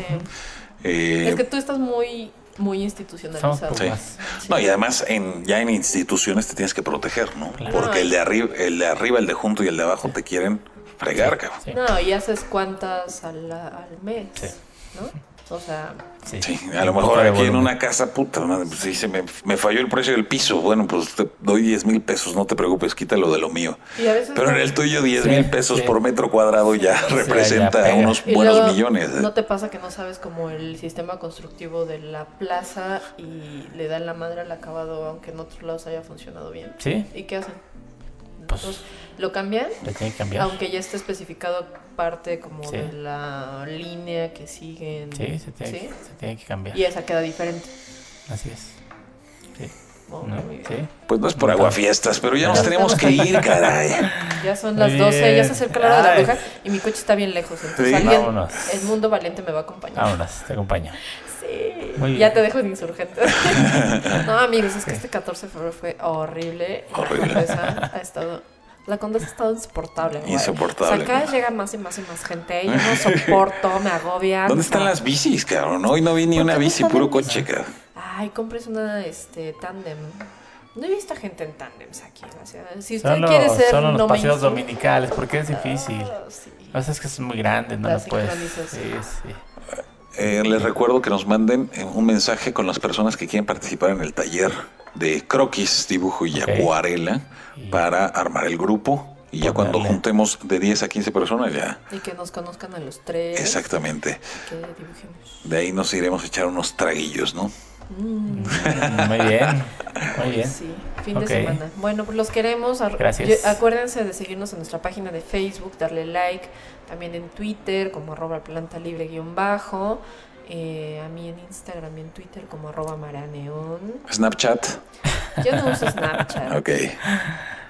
Eh, Es que tú estás muy, muy institucionalizado. Sí. más. No, y además en, ya en instituciones te tienes que proteger, ¿no? Claro. Porque el de arriba, el de arriba, el de junto y el de abajo te quieren fregar, cabrón. Sí. No, y haces cuántas al, al mes, Sí. ¿no? O sea, Sí, Sí, a lo mejor aquí en una casa, puta madre, pues se me, me falló el precio del piso. Bueno, pues te doy 10 mil pesos, no te preocupes, quítalo de lo mío. Y a veces Pero en el tuyo 10 Sí, mil pesos sí. por metro cuadrado ya representa unos Y buenos luego, millones. ¿eh? ¿No te pasa que no sabes como el sistema constructivo de la plaza y le dan la madre al acabado aunque en otros lados haya funcionado bien? Sí, ¿Y qué hacen? Pues- Entonces, ¿Lo cambian? que cambiar. Aunque ya esté especificado parte como Sí. de la línea que siguen. Sí, se tiene, ¿Sí? se tiene que cambiar. Y esa queda diferente. Así es. Sí. Oh. Pues no es por aguafiestas, pero ya nos tenemos que ir, caray. Ya son las 12, ya se acerca la hora de la bruja y mi coche está bien lejos. Entonces Sí. alguien, Vámonos. el mundo valiente me va a acompañar. Vámonos, te acompaño. Sí. Muy Ya bien. te dejo en insurgente. no, amigos, es que este 14 de febrero fue horrible. Horrible. La condesa ha estado. La condesa ha estado insoportable. güey. Insoportable. O sea, acá llega más y más y más gente. Yo no soporto, me agobia. ¿Dónde están las bicis, cabrón? Hoy no vi ni ¿Por una bici, puro coche, cabrón. Ay, compres una este tándem. No he visto gente en tándems aquí. O sea, si usted Solo, quiere ser solo en los no paseos dominicales, porque es difícil. ah, sí. A veces es que es muy grande, no La lo puedes. Sí, sí. Eh, les recuerdo que nos manden eh, un mensaje con las personas que quieren participar en el taller de croquis, dibujo y Ok. acuarela para armar el grupo. Y ya cuando juntemos de 10 a 15 personas, ya. Y que nos conozcan a los tres. Exactamente. Que dibujemos. De ahí nos iremos a echar unos traguillos, ¿no? Mm. Muy bien, muy bien. Sí, fin Ok. de semana. Bueno, pues los queremos. Gracias. Acuérdense de seguirnos en nuestra página de Facebook, darle like, también en Twitter como arroba planta libre guion bajo, eh, a mí en Instagram y en Twitter como arroba maraneón. Snapchat. Yo no uso Snapchat. Ok.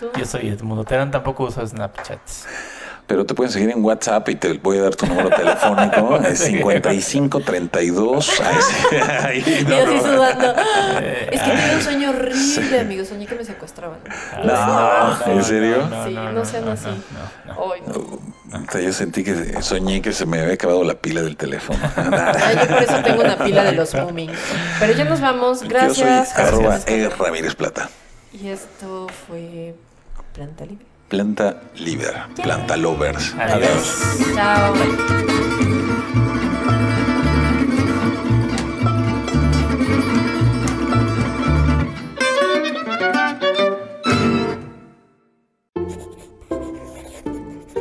¿Tú? Yo soy Edmundo Terán, tampoco uso Snapchat. Pero te pueden seguir en WhatsApp y te voy a dar tu número telefónico. Es 5532. Ay, sí. Ay, Y no, así no. sudando. Es que tuve un sueño horrible, amigos. Soñé que me secuestraban. No, ¿en serio? Sí, no sean así. no, no. No. O sea, yo sentí que soñé que se me había acabado la pila del teléfono. Ay, yo por eso tengo una pila de los Mooming. Pero ya nos vamos. Gracias. Yo soy arroba Gracias. E Ramírez Plata. Y esto fue Planta Libre. Planta Liber. Planta Lovers. Adiós. Chao.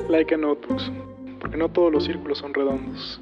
Like a notebooks, porque no todos los círculos son redondos.